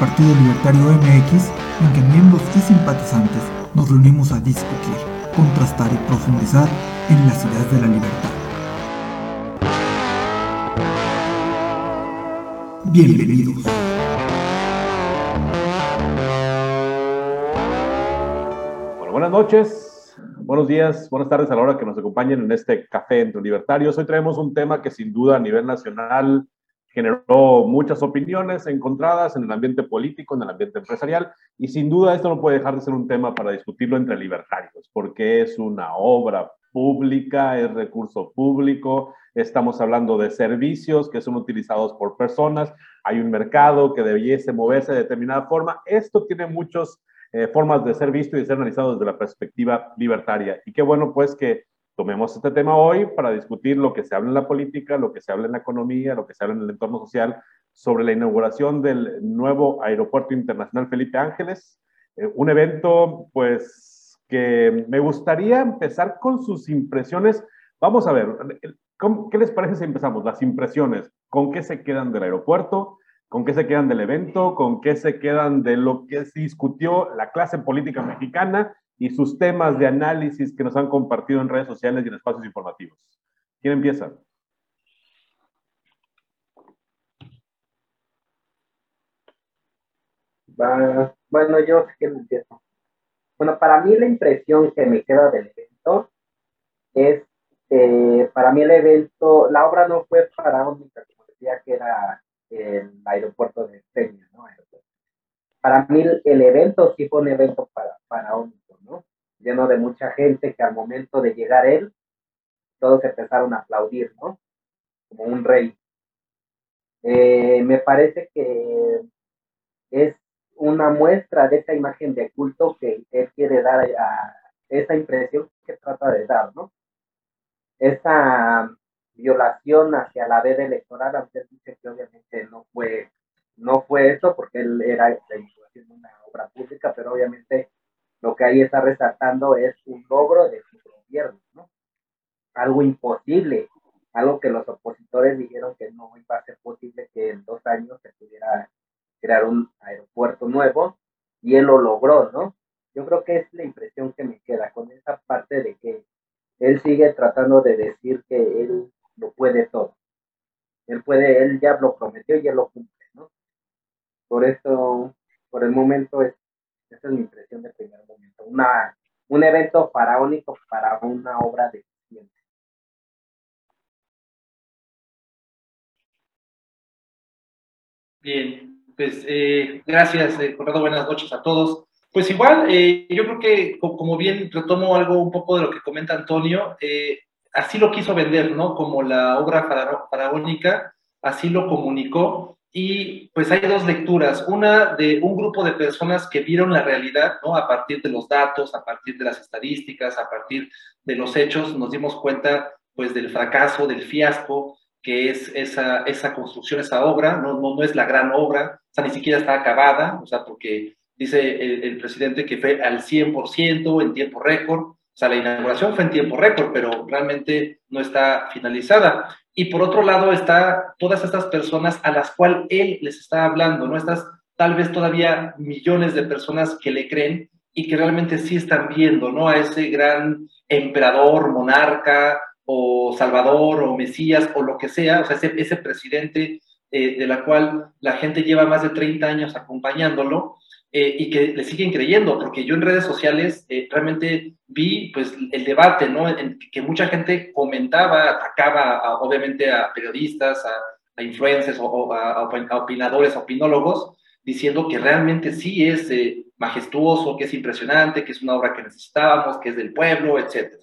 Partido Libertario MX en que miembros y simpatizantes nos reunimos a discutir, contrastar y profundizar en las ideas de la libertad. Bienvenidos. Bueno, buenas noches, buenos días, buenas tardes a la hora que nos acompañen en este café entre libertarios. Hoy traemos un tema que sin duda a nivel nacional generó muchas opiniones encontradas en el ambiente político, en el ambiente empresarial, y sin duda esto no puede dejar de ser un tema para discutirlo entre libertarios, porque es una obra pública, es recurso público, estamos hablando de servicios que son utilizados por personas, hay un mercado que debiese moverse de determinada forma. Esto tiene muchas eh, formas de ser visto y de ser analizado desde la perspectiva libertaria. Y qué bueno pues que tomemos este tema hoy para discutir lo que se habla en la política, lo que se habla en la economía, lo que se habla en el entorno social sobre la inauguración del nuevo Aeropuerto Internacional Felipe Ángeles, eh, un evento pues que me gustaría empezar con sus impresiones. Vamos a ver, ¿qué les parece si empezamos? Las impresiones, ¿con qué se quedan del aeropuerto? ¿Con qué se quedan del evento? ¿Con qué se quedan de lo que se discutió la clase política mexicana y sus temas de análisis que nos han compartido en redes sociales y en espacios informativos? ¿Quién empieza? bueno, yo sé que empiezo. Bueno, para mí la impresión que me queda del evento es, eh, para mí el evento, la obra no fue faraónica, como decía que era el aeropuerto de Peña, ¿no? Para mí el evento sí fue un evento para, faraónico, ¿no? Lleno de mucha gente que al momento de llegar él, todos empezaron a aplaudir, ¿no? Como un rey. Eh, me parece que es una muestra de esa imagen de culto que él quiere dar a esa impresión que trata de dar, ¿no? Esa violación hacia la veda electoral, aunque dice que obviamente no fue, no fue eso, porque él era haciendo una obra pública, pero obviamente lo que ahí está resaltando es un logro de su gobierno, ¿no? Algo imposible, algo que los opositores dijeron que no iba a ser posible que en dos años se pudiera crear un aeropuerto nuevo, y él lo logró, ¿no? Yo creo que es la impresión que me queda con esa parte de que él sigue tratando de decir que él lo puede todo. Él puede, él ya lo prometió y él lo cumple, ¿no? Por eso, por el momento, es, esa es mi impresión del primer momento. Una, un evento faraónico para una obra de ciencia. Bien, pues eh, gracias, eh, Corrado, buenas noches a todos. Pues igual, eh, yo creo que como bien retomo algo un poco de lo que comenta Antonio, eh, así lo quiso vender, ¿no? Como la obra faraónica, así lo comunicó. Y pues hay dos lecturas, una de un grupo de personas que vieron la realidad, ¿no? A partir de los datos, a partir de las estadísticas, a partir de los hechos, nos dimos cuenta pues del fracaso, del fiasco que es esa, esa construcción, esa obra, no, no, no es la gran obra, o sea, ni siquiera está acabada, o sea, porque dice el, el presidente que fue al 100% en tiempo récord, o sea, la inauguración fue en tiempo récord, pero realmente no está finalizada. Y por otro lado está todas estas personas a las cuales él les está hablando, ¿no? Estas tal vez todavía millones de personas que le creen y que realmente sí están viendo, ¿no? A ese gran emperador, monarca o salvador o mesías o lo que sea, o sea, ese, ese presidente eh, de la cual la gente lleva más de 30 años acompañándolo, eh, y que le siguen creyendo, porque yo en redes sociales eh, realmente vi pues el debate, ¿no? En que mucha gente comentaba, atacaba a, obviamente a periodistas, a, a influencers o, a, a, opinadores, a opinólogos, diciendo que realmente sí es eh, majestuoso, que es impresionante, que es una obra que necesitábamos, que es del pueblo, etc.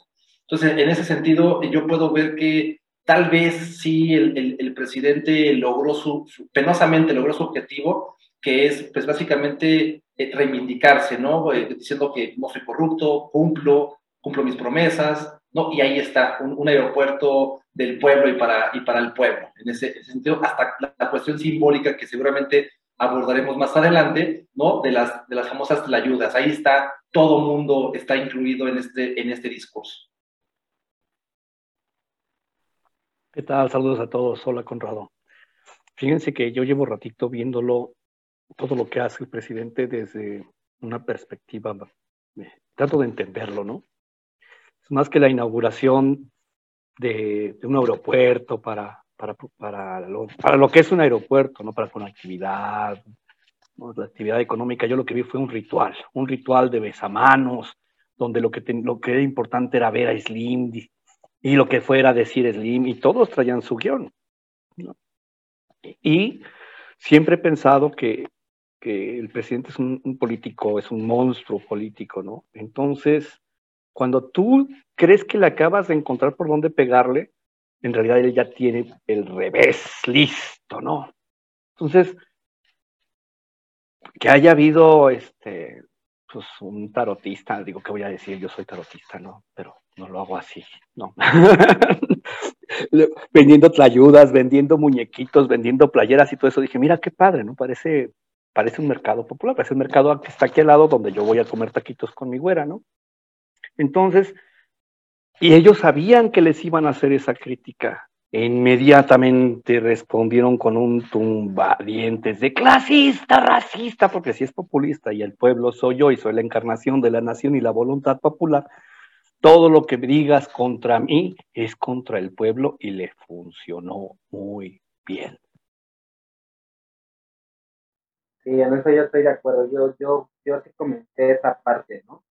Entonces, en ese sentido, yo puedo ver que tal vez sí el, el, el presidente logró su, su, penosamente logró su objetivo, que es pues básicamente eh, reivindicarse, ¿no? Eh, diciendo que no soy corrupto, cumplo, cumplo mis promesas, ¿no? Y ahí está, un, aeropuerto del pueblo y para, y para el pueblo. En ese, sentido, hasta la, cuestión simbólica que seguramente abordaremos más adelante, ¿no? De las, de las famosas ayudas. Ahí está, todo mundo está incluido en este, en este discurso. ¿Qué tal? Saludos a todos. Hola, Conrado. Fíjense que yo llevo ratito viéndolo, todo lo que hace el presidente desde una perspectiva, trato de entenderlo, ¿no? Es más que la inauguración de, un aeropuerto para, para, para, lo, para lo que es un aeropuerto, ¿no? Para conectividad, ¿no? la actividad económica. Yo lo que vi fue un ritual, un ritual de besamanos, donde lo que, lo que era importante era ver a Slim y lo que fuera decir Slim, y todos traían su guion. Y siempre he pensado que, que el presidente es un, político, es un monstruo político, ¿no? Entonces, cuando tú crees que le acabas de encontrar por dónde pegarle, en realidad él ya tiene el revés listo, ¿no? Entonces, que haya habido este, pues un tarotista, digo, ¿qué voy a decir? Yo soy tarotista, ¿no? Pero no lo hago así, no. vendiendo tlayudas, vendiendo muñequitos, vendiendo playeras y todo eso. Dije, mira qué padre, ¿no? Parece, parece un mercado popular, parece un mercado que está aquí al lado donde yo voy a comer taquitos con mi güera, ¿no? Entonces, y ellos sabían que les iban a hacer esa crítica. E inmediatamente respondieron con un tumbadientes de clasista, racista, porque si es populista y el pueblo soy yo y soy la encarnación de la nación y la voluntad popular, todo lo que digas contra mí es contra el pueblo y le funcionó muy bien. Sí, en eso yo estoy de acuerdo. Yo, yo, yo sí comenté esa parte, ¿no?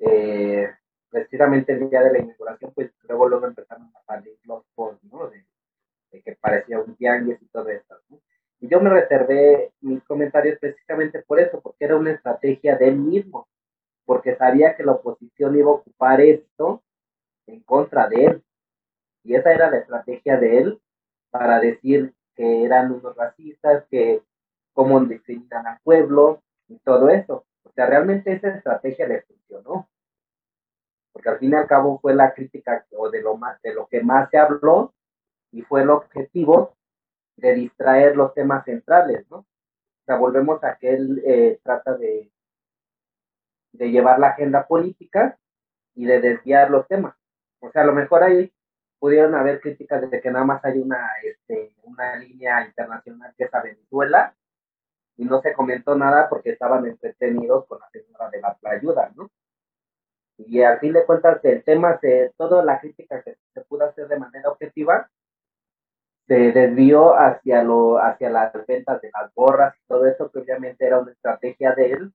Eh, precisamente el día de la inauguración, pues luego luego empezaron a salir los posts, ¿no? De, que parecía un tianguis y todo eso, ¿no? Y yo me reservé mis comentarios precisamente por eso, porque era una estrategia de él mismo porque sabía que la oposición iba a ocupar esto en contra de él. Y esa era la estrategia de él para decir que eran unos racistas, que cómo discriminan al pueblo y todo eso. O sea, realmente esa estrategia le funcionó. Porque al fin y al cabo fue la crítica o de lo, más, de lo que más se habló y fue el objetivo de distraer los temas centrales, ¿no? O sea, volvemos a que él eh, trata de de llevar la agenda política y de desviar los temas. O sea, a lo mejor ahí pudieron haber críticas de que nada más hay una, este, una línea internacional que es a Venezuela y no se comentó nada porque estaban entretenidos con la señora de la ayuda, ¿no? Y al fin de cuentas el tema, se, toda la crítica que se pudo hacer de manera objetiva, se desvió hacia, lo, hacia las ventas de las gorras y todo eso, que obviamente era una estrategia de él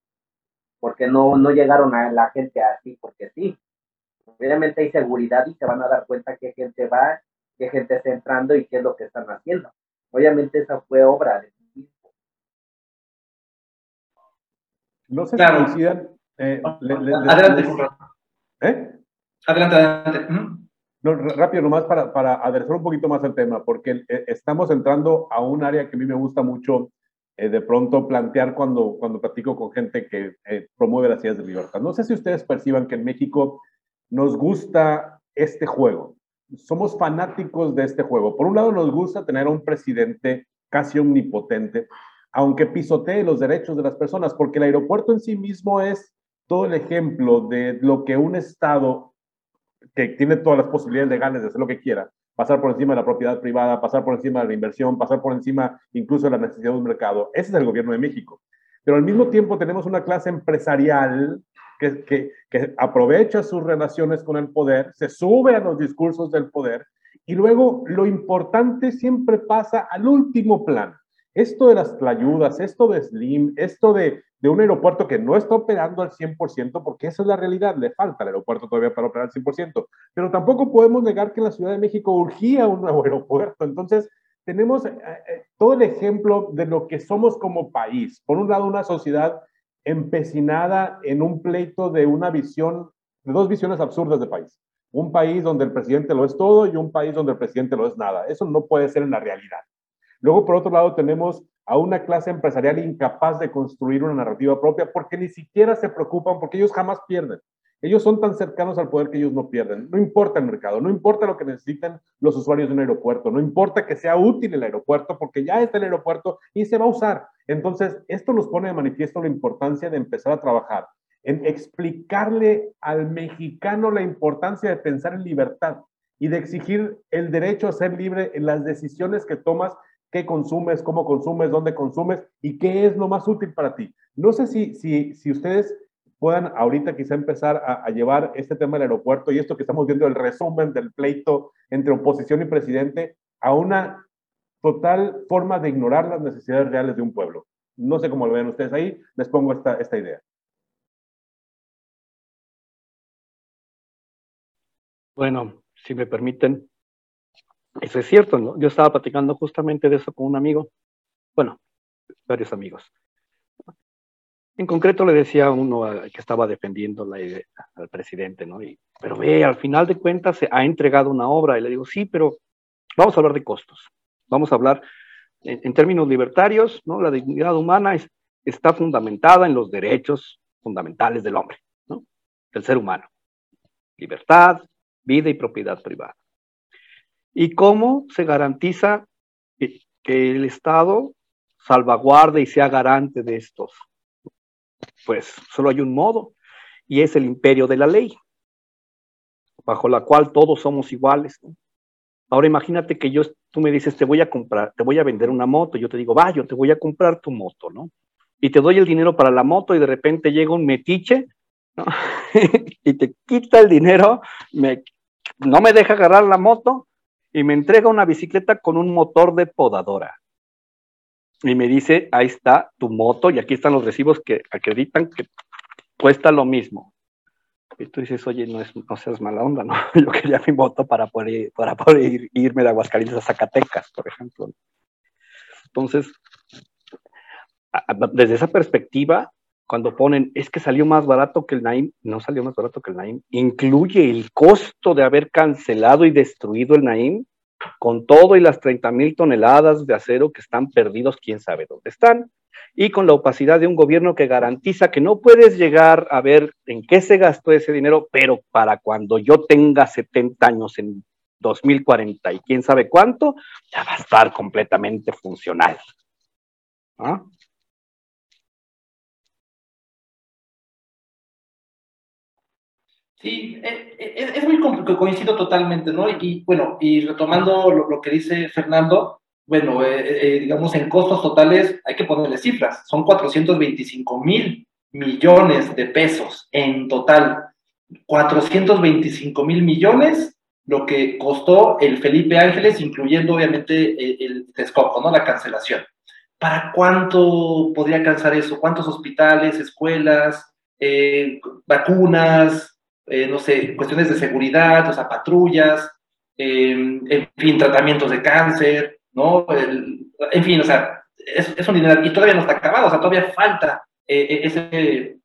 porque no, no llegaron a la gente así, porque sí. Obviamente hay seguridad y se van a dar cuenta qué gente va, qué gente está entrando y qué es lo que están haciendo. Obviamente esa fue obra de No sé si coincidan. Eh, adelante, ¿Eh? Adelante, adelante. No, rápido, nomás para, para aderezar un poquito más el tema, porque eh, estamos entrando a un área que a mí me gusta mucho eh, de pronto plantear cuando, cuando platico con gente que eh, promueve las ideas de libertad. No sé si ustedes perciban que en México nos gusta este juego. Somos fanáticos de este juego. Por un lado, nos gusta tener a un presidente casi omnipotente, aunque pisotee los derechos de las personas, porque el aeropuerto en sí mismo es todo el ejemplo de lo que un Estado que tiene todas las posibilidades legales de hacer lo que quiera, pasar por encima de la propiedad privada, pasar por encima de la inversión, pasar por encima incluso de la necesidad de un mercado. Ese es el gobierno de México. Pero al mismo tiempo tenemos una clase empresarial que, que, aprovecha sus relaciones con el poder, se sube a los discursos del poder y luego lo importante siempre pasa al último plano. Esto de las ayudas, esto de Slim, esto de, de un aeropuerto que no está operando al 100%, porque esa es la realidad, le falta al aeropuerto todavía para operar al 100%, pero tampoco podemos negar que en la Ciudad de México urgía un nuevo aeropuerto. Entonces, tenemos eh, eh, todo el ejemplo de lo que somos como país. Por un lado, una sociedad empecinada en un pleito de una visión, de dos visiones absurdas de país. Un país donde el presidente lo es todo y un país donde el presidente lo es nada. Eso no puede ser en la realidad. Luego, por otro lado, tenemos a una clase empresarial incapaz de construir una narrativa propia porque ni siquiera se preocupan, porque ellos jamás pierden. Ellos son tan cercanos al poder que ellos no pierden. No importa el mercado, no importa lo que necesitan los usuarios de un aeropuerto, no importa que sea útil el aeropuerto, porque ya está el aeropuerto y se va a usar. Entonces, esto nos pone de manifiesto la importancia de empezar a trabajar en explicarle al mexicano la importancia de pensar en libertad y de exigir el derecho a ser libre en las decisiones que tomas, qué consumes, cómo consumes, dónde consumes y qué es lo más útil para ti. No sé si, si, si ustedes puedan ahorita quizá empezar a, llevar este tema del aeropuerto y esto que estamos viendo, el resumen del pleito entre oposición y presidente, a una total forma de ignorar las necesidades reales de un pueblo. No sé cómo lo ven ustedes ahí, les pongo esta, esta idea. Bueno, si me permiten, eso es cierto, ¿no? Yo estaba platicando justamente de eso con un amigo, bueno, varios amigos. En concreto le decía a uno que estaba defendiendo la al presidente, ¿no? Y, pero ve, al final de cuentas se ha entregado una obra y le digo, sí, pero vamos a hablar de costos. Vamos a hablar en, términos libertarios, ¿no? La dignidad humana está fundamentada en los derechos fundamentales del hombre, ¿no? Del ser humano. Libertad, vida y propiedad privada. ¿Y cómo se garantiza que el Estado salvaguarde y sea garante de estos pues solo hay un modo, y es el imperio de la ley, bajo la cual todos somos iguales. Ahora imagínate que yo, tú me dices, te voy a comprar, te voy a vender una moto, yo te digo, va, yo te voy a comprar tu moto, ¿no? Y te doy el dinero para la moto y de repente llega un metiche, ¿no? y te quita el dinero, me, no me deja agarrar la moto y me entrega una bicicleta con un motor de podadora y me dice, ahí está tu moto y aquí están los recibos que acreditan que cuesta lo mismo. Y tú dices, oye, no, es, no seas mala onda, ¿no? Yo quería mi moto para poder, para poder irme de Aguascalientes a Zacatecas, por ejemplo. Entonces, desde esa perspectiva, cuando ponen, es que salió más barato que el Naim, no salió más barato que el Naim, incluye el costo de haber cancelado y destruido el Naim, con todo y las 30 mil toneladas de acero que están perdidos, quién sabe dónde están, y con la opacidad de un gobierno que garantiza que no puedes llegar a ver en qué se gastó ese dinero, pero para cuando yo tenga 70 años en 2040 y quién sabe cuánto, ya va a estar completamente funcional. ¿Ah? Sí, eh, eh, es, muy complicado, coincido totalmente, ¿no? Y, bueno, y retomando lo, que dice Fernando, bueno, eh, digamos, en costos totales hay que ponerle cifras, son 425 mil millones de pesos en total, 425 mil millones lo que costó el Felipe Ángeles, incluyendo obviamente el, el ¿no? La cancelación. ¿Para cuánto podría alcanzar eso? ¿Cuántos hospitales, escuelas, vacunas, eh, no sé, cuestiones de seguridad, o sea, patrullas, em, en fin, tratamientos de cáncer, ¿no? en fin, o sea, es, un dinero y todavía no está acabado, o sea, todavía falta eh, eh, ese,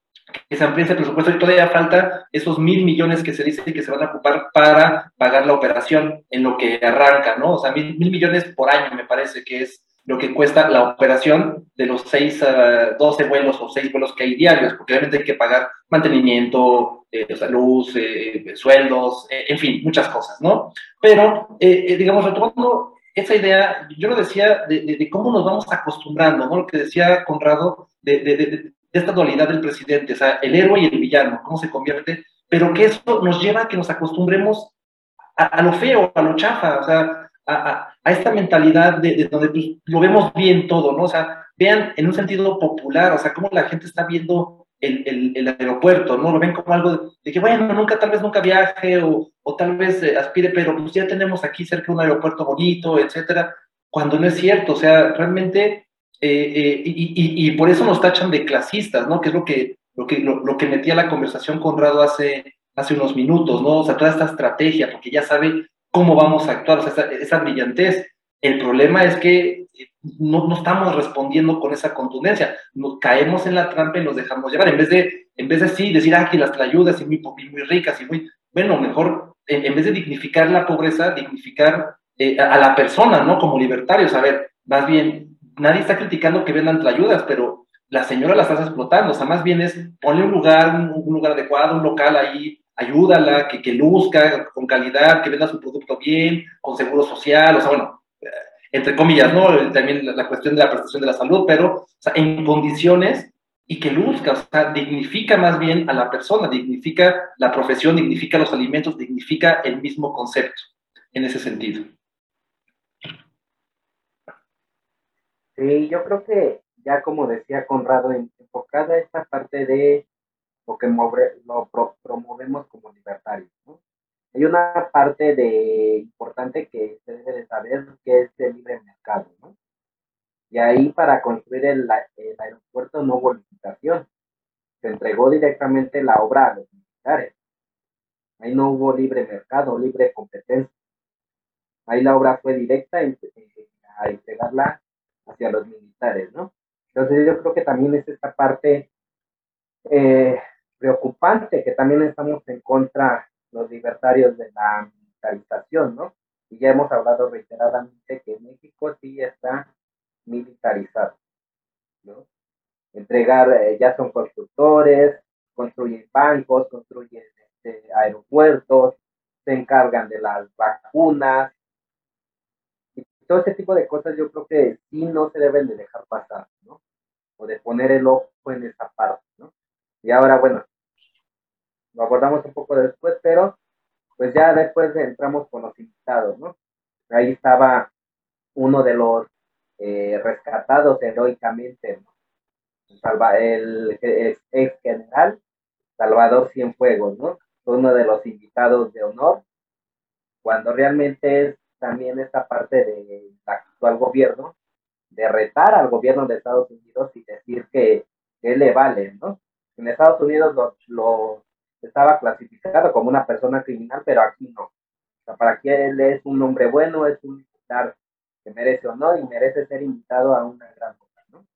que se amplíe ese presupuesto y todavía falta esos mil millones que se dice que se van a ocupar para pagar la operación en lo que arranca, ¿no? O sea, mil, mil millones por año me parece que es lo que cuesta la operación de los 6 a 12 vuelos o 6 vuelos que hay diarios, porque obviamente hay que pagar mantenimiento, eh, salud, eh, sueldos, eh, en fin, muchas cosas, ¿no? Pero, eh, digamos, retomando esa idea, yo lo decía de, cómo nos vamos acostumbrando, ¿no? Lo que decía Conrado de, esta dualidad del presidente, o sea, el héroe y el villano, cómo se convierte, pero que eso nos lleva a que nos acostumbremos a, a lo feo, a lo chafa, o sea, a, esta mentalidad de, donde pues, lo vemos bien todo, ¿no? O sea, vean en un sentido popular, o sea, cómo la gente está viendo el, el, aeropuerto, ¿no? Lo ven como algo de, que, bueno, nunca, tal vez nunca viaje o, o tal vez eh, aspire, pero pues ya tenemos aquí cerca un aeropuerto bonito, etcétera, cuando no es cierto, o sea, realmente, eh, eh, y, y, por eso nos tachan de clasistas, ¿no? Que es lo que, lo que, lo, lo que metía la conversación Conrado hace, hace unos minutos, ¿no? O sea, toda esta estrategia, porque ya sabe cómo vamos a actuar, o sea, esa, brillantez. El problema es que no, no, estamos respondiendo con esa contundencia, nos caemos en la trampa y nos dejamos llevar, en vez de, en vez de sí, decir, ah, que las trayudas y muy, muy ricas y muy, bueno, mejor, en, vez de dignificar la pobreza, dignificar eh, a, la persona, ¿no? Como libertarios, a ver, más bien, nadie está criticando que vendan ayudas, pero la señora la estás explotando, o sea, más bien es ponle un lugar, un, lugar adecuado, un local ahí, ayúdala, que, que luzca con calidad, que venda su producto bien, con seguro social, o sea, bueno, eh, entre comillas, ¿no? También la, cuestión de la prestación de la salud, pero o sea, en condiciones y que luzca, o sea, dignifica más bien a la persona, dignifica la profesión, dignifica los alimentos, dignifica el mismo concepto en ese sentido. Sí, yo creo que ya como decía Conrado, enfocada esta parte de lo que lo promovemos como libertarios. ¿no? Hay una parte de importante que se debe de saber que es el libre mercado. ¿no? Y ahí para construir el, aeropuerto no hubo licitación. Se entregó directamente la obra a los militares. Ahí no hubo libre mercado, libre competencia. Ahí la obra fue directa a entregarla hacia los militares, ¿no? Entonces yo creo que también es esta parte eh, preocupante que también estamos en contra los libertarios de la militarización, ¿no? Y ya hemos hablado reiteradamente que México sí está militarizado, ¿no? Entregar, eh, ya son constructores, construyen bancos, construyen este, aeropuertos, se encargan de las vacunas, todo ese tipo de cosas yo creo que sí no se deben de dejar pasar, ¿no? O de poner el ojo en esa parte, ¿no? Y ahora, bueno, lo abordamos un poco después, pero pues ya después entramos con los invitados, ¿no? Ahí estaba uno de los eh, rescatados heroicamente, ¿no? el, ex general Salvador Cienfuegos, ¿no? Fue uno de los invitados de honor, cuando realmente es también esta parte del actual gobierno de retar al gobierno de Estados Unidos y decir que, le vale, ¿no? En Estados Unidos lo, estaba clasificado como una persona criminal, pero aquí no. O sea, para aquí él es un hombre bueno, es un militar que merece honor y merece ser invitado a una gran cosa, ¿no?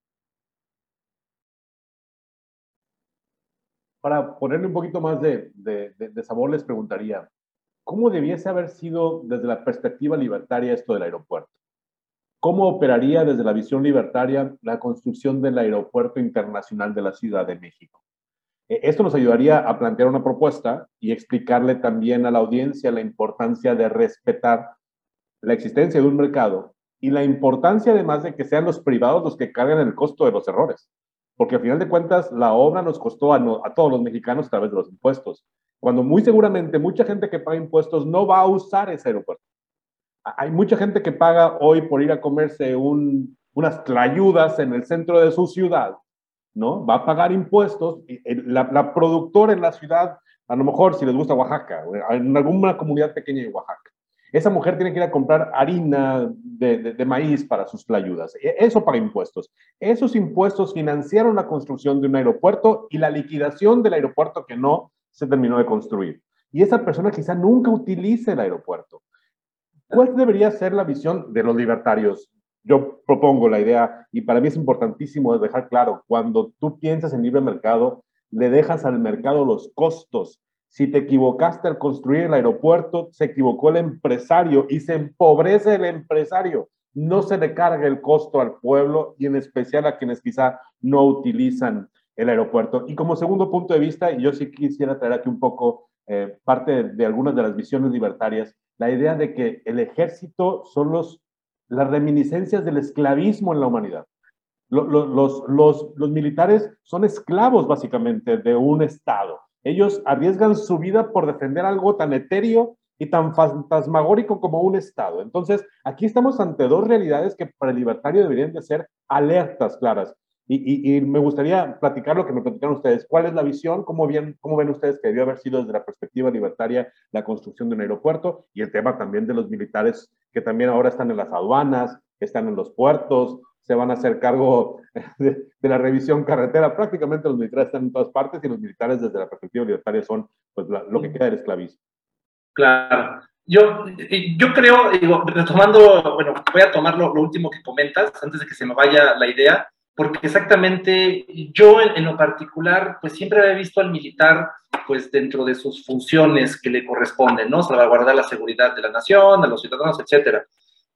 Para ponerle un poquito más de, de sabor, les preguntaría, ¿Cómo debiese haber sido desde la perspectiva libertaria esto del aeropuerto? ¿Cómo operaría desde la visión libertaria la construcción del aeropuerto internacional de la Ciudad de México? E, esto nos ayudaría a plantear una propuesta y explicarle también a la audiencia la importancia de respetar la existencia de un mercado y la importancia además de que sean los privados los que carguen el costo de los errores. Porque al final de cuentas la obra nos costó a, todos los mexicanos a través de los impuestos cuando muy seguramente mucha gente que paga impuestos no va a usar ese aeropuerto. Hay mucha gente que paga hoy por ir a comerse unas tlayudas en el centro de su ciudad, ¿no? Va a pagar impuestos. La, la productora en la ciudad, a lo mejor si les gusta Oaxaca, en alguna comunidad pequeña de Oaxaca, esa mujer tiene que ir a comprar harina de, de, maíz para sus tlayudas. E, eso paga impuestos. Esos impuestos financiaron la construcción de un aeropuerto y la liquidación del aeropuerto que no se terminó de construir. Y esa persona quizá nunca utilice el aeropuerto. ¿Cuál debería ser la visión de los libertarios? Yo propongo la idea, y para mí es importantísimo dejar claro, cuando tú piensas en libre mercado, le dejas al mercado los costos. Si te equivocaste al construir el aeropuerto, se equivocó el empresario y se empobrece el empresario. No se le carga el costo al pueblo y en especial a quienes quizá no utilizan el aeropuerto. Y como segundo punto de vista, y yo sí quisiera traer aquí un poco eh, parte de, algunas de las visiones libertarias, la idea de que el ejército son los, las reminiscencias del esclavismo en la humanidad. Los, militares son esclavos básicamente de un Estado. Ellos arriesgan su vida por defender algo tan etéreo y tan fantasmagórico como un Estado. Entonces, aquí estamos ante dos realidades que para el libertario deberían de ser alertas claras. Y, me gustaría platicar lo que me platicaron ustedes. ¿Cuál es la visión? ¿Cómo, bien, ¿Cómo ven ustedes que debió haber sido desde la perspectiva libertaria la construcción de un aeropuerto? Y el tema también de los militares que también ahora están en las aduanas, están en los puertos, se van a hacer cargo de, la revisión carretera. Prácticamente los militares están en todas partes y los militares desde la perspectiva libertaria son pues, lo que queda del esclavismo. Claro. Yo, yo creo, digo, retomando, bueno, voy a tomar lo, lo último que comentas antes de que se me vaya la idea porque exactamente yo en, lo particular, pues siempre había visto al militar, pues dentro de sus funciones que le corresponden, ¿no? Salvaguardar la seguridad de la nación, de los ciudadanos, etcétera.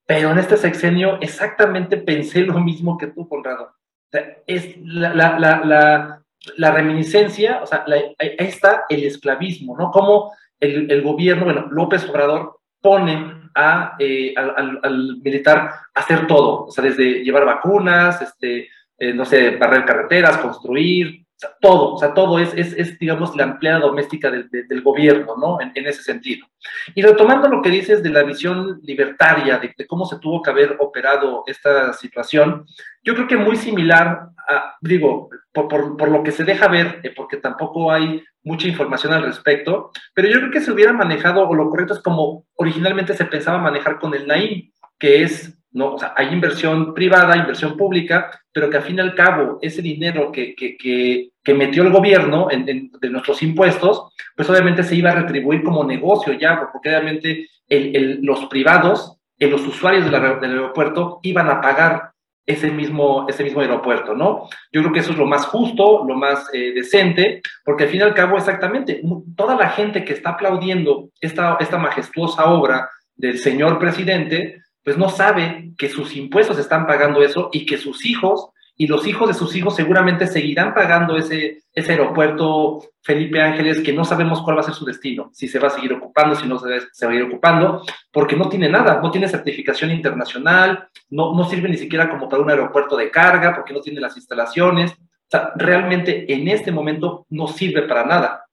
pero en este sexenio exactamente pensé lo mismo que tú, Conrado. O sea, es la, la, la, la, reminiscencia, o sea, ahí está el esclavismo, ¿no? Cómo el, el gobierno, bueno, López Obrador pone a, eh, al, al, militar a hacer todo, o sea, desde llevar vacunas, este, eh, no sé, barrer carreteras, construir, o sea, todo, o sea, todo es, es, es digamos, la empleada doméstica del, del gobierno, ¿no? En, ese sentido. Y retomando lo que dices de la visión libertaria, de, de, cómo se tuvo que haber operado esta situación, yo creo que muy similar, a, digo, por, por, por lo que se deja ver, eh, porque tampoco hay mucha información al respecto, pero yo creo que se hubiera manejado, o lo correcto es como originalmente se pensaba manejar con el NAIM, que es ¿no? Hay inversión privada, inversión pública, pero que al fin y al cabo ese dinero que, que, que, metió el gobierno de nuestros impuestos, pues obviamente se iba a retribuir como negocio ya, porque obviamente los privados, eh, los usuarios del aeropuerto iban a pagar ese mismo, ese mismo aeropuerto, ¿no? Yo creo que eso es lo más justo, lo más eh, decente, porque al fin y al cabo, exactamente, toda la gente que está aplaudiendo esta, esta majestuosa obra del señor presidente, pues no sabe que sus impuestos están pagando eso y que sus hijos y los hijos de sus hijos seguramente seguirán pagando ese, ese aeropuerto Felipe Ángeles, que no sabemos cuál va a ser su destino, si se va a seguir ocupando, si no se, va a ir ocupando, porque no tiene nada, no tiene certificación internacional, no, no sirve ni siquiera como para un aeropuerto de carga, porque no tiene las instalaciones. O sea, realmente en este momento no sirve para nada.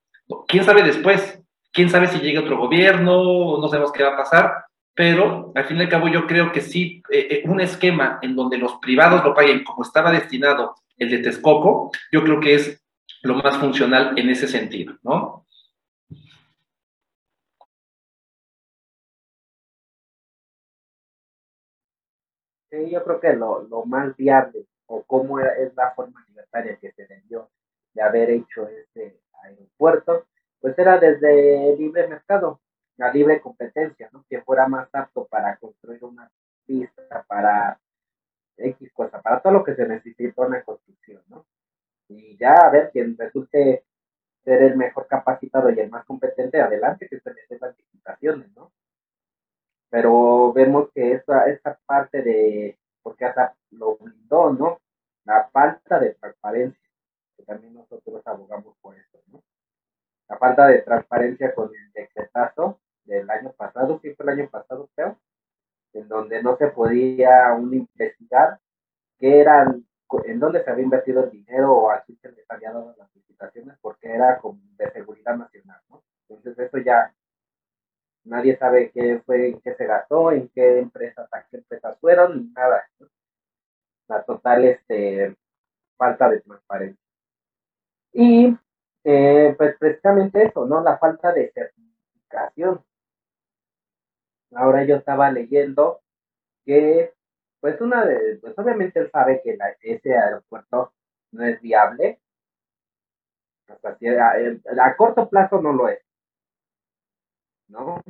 ¿Quién sabe después? ¿Quién sabe si llega otro gobierno? No sabemos qué va a pasar pero al fin y al cabo yo creo que sí, eh, eh, un esquema en donde los privados lo paguen como estaba destinado el de Texcoco, yo creo que es lo más funcional en ese sentido, ¿no? Sí, yo creo que lo, lo más viable o cómo es la forma libertaria que se vendió de haber hecho este aeropuerto, pues era desde libre mercado, la libre competencia, ¿no? Que fuera más apto para construir una pista, para X cosa, para todo lo que se necesita una construcción, ¿no? Y ya a ver quién resulte ser el mejor capacitado y el más competente, adelante, que se les dé las licitaciones, ¿no? Pero vemos que esa, esa parte de, porque hasta lo blindó, ¿no? La falta de transparencia, que también nosotros abogamos por eso, ¿no? La falta de transparencia con el decretazo del año pasado, sí fue el año pasado, creo, en donde no se podía aún investigar qué eran, en dónde se había invertido el dinero o a quién se les había dado las licitaciones, porque era como de seguridad nacional, ¿no? Entonces eso ya nadie sabe qué fue, en qué se gastó, en qué empresas, a qué empresas fueron, nada. ¿no? La total este, falta de transparencia. Y eh, pues precisamente eso, ¿no? La falta de certificación. Ahora yo estaba leyendo que, pues una de, pues obviamente él sabe que la, ese aeropuerto no es viable. Si a, a, corto plazo no lo es. ¿No?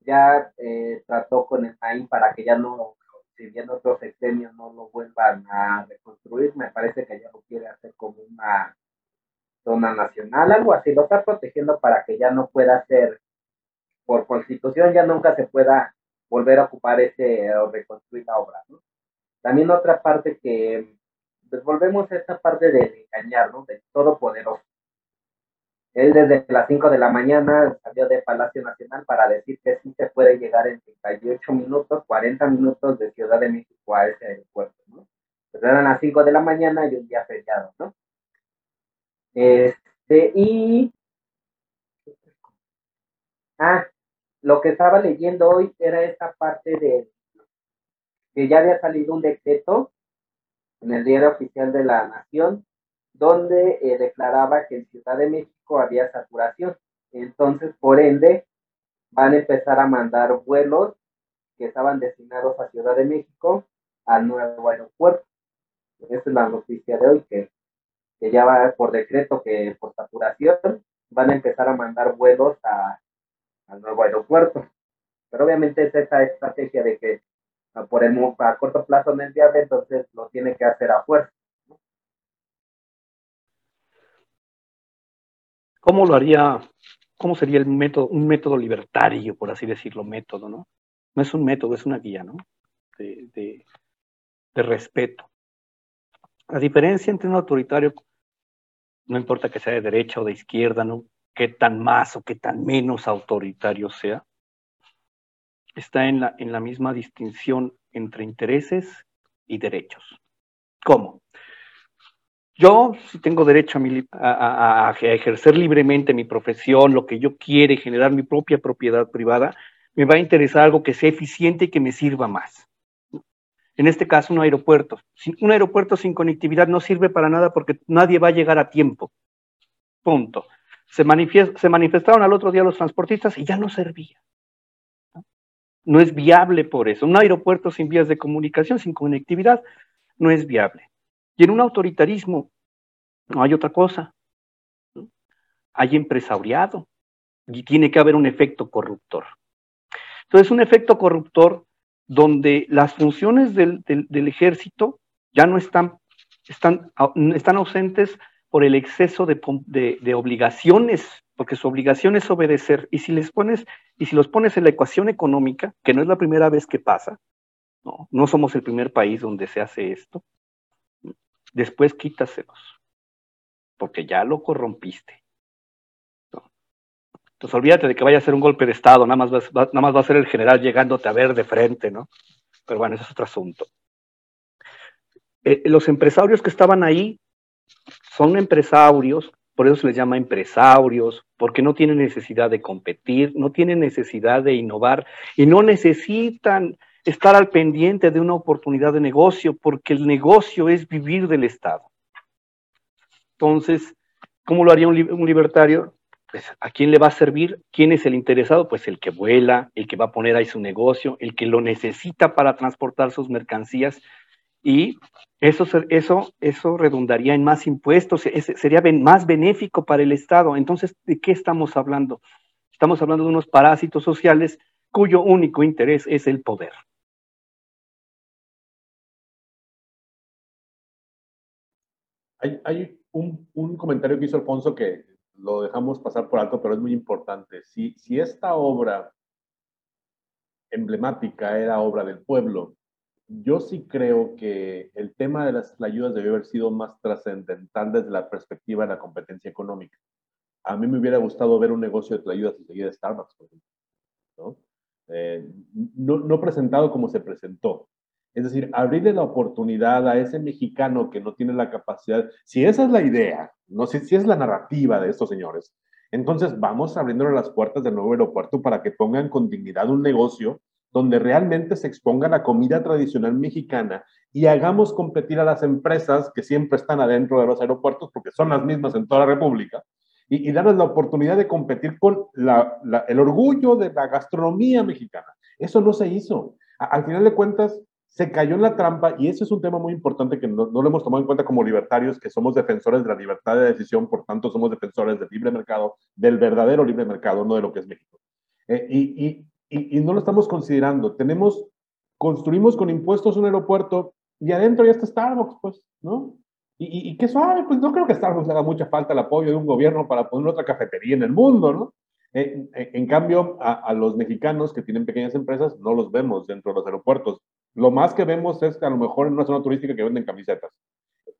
Ya eh, trató con el AIM para que ya no, si bien otros sexenios no lo vuelvan a reconstruir, me parece que ya lo quiere hacer como una zona nacional, algo así, lo está protegiendo para que ya no pueda ser por constitución ya nunca se pueda volver a ocupar ese o reconstruir la obra. ¿no? También otra parte que pues volvemos a esta parte de engañar, ¿no? Del todopoderoso. Él desde las 5 de la mañana salió de Palacio Nacional para decir que sí se puede llegar en 38 minutos, 40 minutos de Ciudad de México a ese aeropuerto, ¿no? Pues eran las 5 de la mañana y un día feriado, ¿no? Este, y... Ah, lo que estaba leyendo hoy era esta parte de que ya había salido un decreto en el diario oficial de la Nación donde eh, declaraba que en Ciudad de México había saturación. Entonces, por ende, van a empezar a mandar vuelos que estaban destinados a Ciudad de México al nuevo aeropuerto. Esa es la noticia de hoy, que, que ya va por decreto que por saturación van a empezar a mandar vuelos a, al nuevo aeropuerto. Pero obviamente es esa estrategia de que por el, a corto plazo no es viable, entonces lo tiene que hacer a fuerza. ¿Cómo lo haría? ¿Cómo sería el método, un método libertario, por así decirlo, método, no? no es un método, es una guía, ¿no? De, de, de respeto. La diferencia entre un autoritario, no importa que sea de derecha o de izquierda, ¿no? Qué tan más o qué tan menos autoritario sea, está en la, en la misma distinción entre intereses y derechos. ¿Cómo? Yo, si tengo derecho a, a, ejercer libremente mi profesión, lo que yo quiere, generar mi propia propiedad privada, me va a interesar algo que sea eficiente y que me sirva más. En este caso, un aeropuerto. Un aeropuerto sin conectividad no sirve para nada porque nadie va a llegar a tiempo. Punto. Se, manifestaron al otro día los transportistas y ya no servía. No es viable por eso. Un aeropuerto sin vías de comunicación, sin conectividad, no es viable. Y en un autoritarismo no hay otra cosa. Hay empresariado y tiene que haber un efecto corruptor. Entonces, un efecto corruptor donde las funciones del, ejército ya no están, están, están ausentes por el exceso de, obligaciones, porque su obligación es obedecer. Y si les pones, y si los pones en la ecuación económica, que no es la primera vez que pasa, no, no somos el primer país donde se hace esto, después quítaselos, porque ya lo corrompiste. Entonces olvídate de que vaya a ser un golpe de Estado, nada más, va, nada más va a ser el general llegándote a ver de frente, ¿no? Pero bueno, ese es otro asunto. Eh, los empresarios que estaban ahí son empresarios, por eso se les llama empresarios, porque no tienen necesidad de competir, no tienen necesidad de innovar y no necesitan estar al pendiente de una oportunidad de negocio, porque el negocio es vivir del Estado. Entonces, ¿cómo lo haría un, libertario? Pues, ¿a quién le va a servir? ¿Quién es el interesado? Pues el que vuela, el que va a poner ahí su negocio, el que lo necesita para transportar sus mercancías. Y eso, eso, eso redundaría en más impuestos, sería más benéfico para el Estado. Entonces, ¿de qué estamos hablando? Estamos hablando de unos parásitos sociales cuyo único interés es el poder. Hay, un, comentario que hizo Alfonso que lo dejamos pasar por alto, pero es muy importante. Si, si esta obra emblemática era obra del pueblo, yo sí creo que el tema de las ayudas debió haber sido más trascendental desde la perspectiva de la competencia económica. A mí me hubiera gustado ver un negocio de ayudas seguida de Starbucks, por ejemplo. ¿no? Eh, no, no presentado como se presentó. Es decir, abrirle la oportunidad a ese mexicano que no tiene la capacidad, si esa es la idea, no sé si es la narrativa de estos señores, entonces vamos abriéndole las puertas del nuevo aeropuerto para que pongan con dignidad un negocio donde realmente se exponga la comida tradicional mexicana y hagamos competir a las empresas que siempre están adentro de los aeropuertos, porque son las mismas en toda la República, y, y darles la oportunidad de competir con el orgullo de la gastronomía mexicana. Eso no se hizo. al final de cuentas, se cayó en la trampa y eso es un tema muy importante que no, lo hemos tomado en cuenta como libertarios, que somos defensores de la libertad de decisión, por tanto somos defensores del libre mercado, del verdadero libre mercado, no de lo que es México. Eh, y, y, no lo estamos considerando. Tenemos, construimos con impuestos un aeropuerto y adentro ya está Starbucks, pues, ¿no? Y, y, qué suave, pues no creo que Starbucks le haga mucha falta el apoyo de un gobierno para poner otra cafetería en el mundo, ¿no? Eh, en cambio, a, a, los mexicanos que tienen pequeñas empresas no los vemos dentro de los aeropuertos. Lo más que vemos es que a lo mejor en una zona turística que venden camisetas.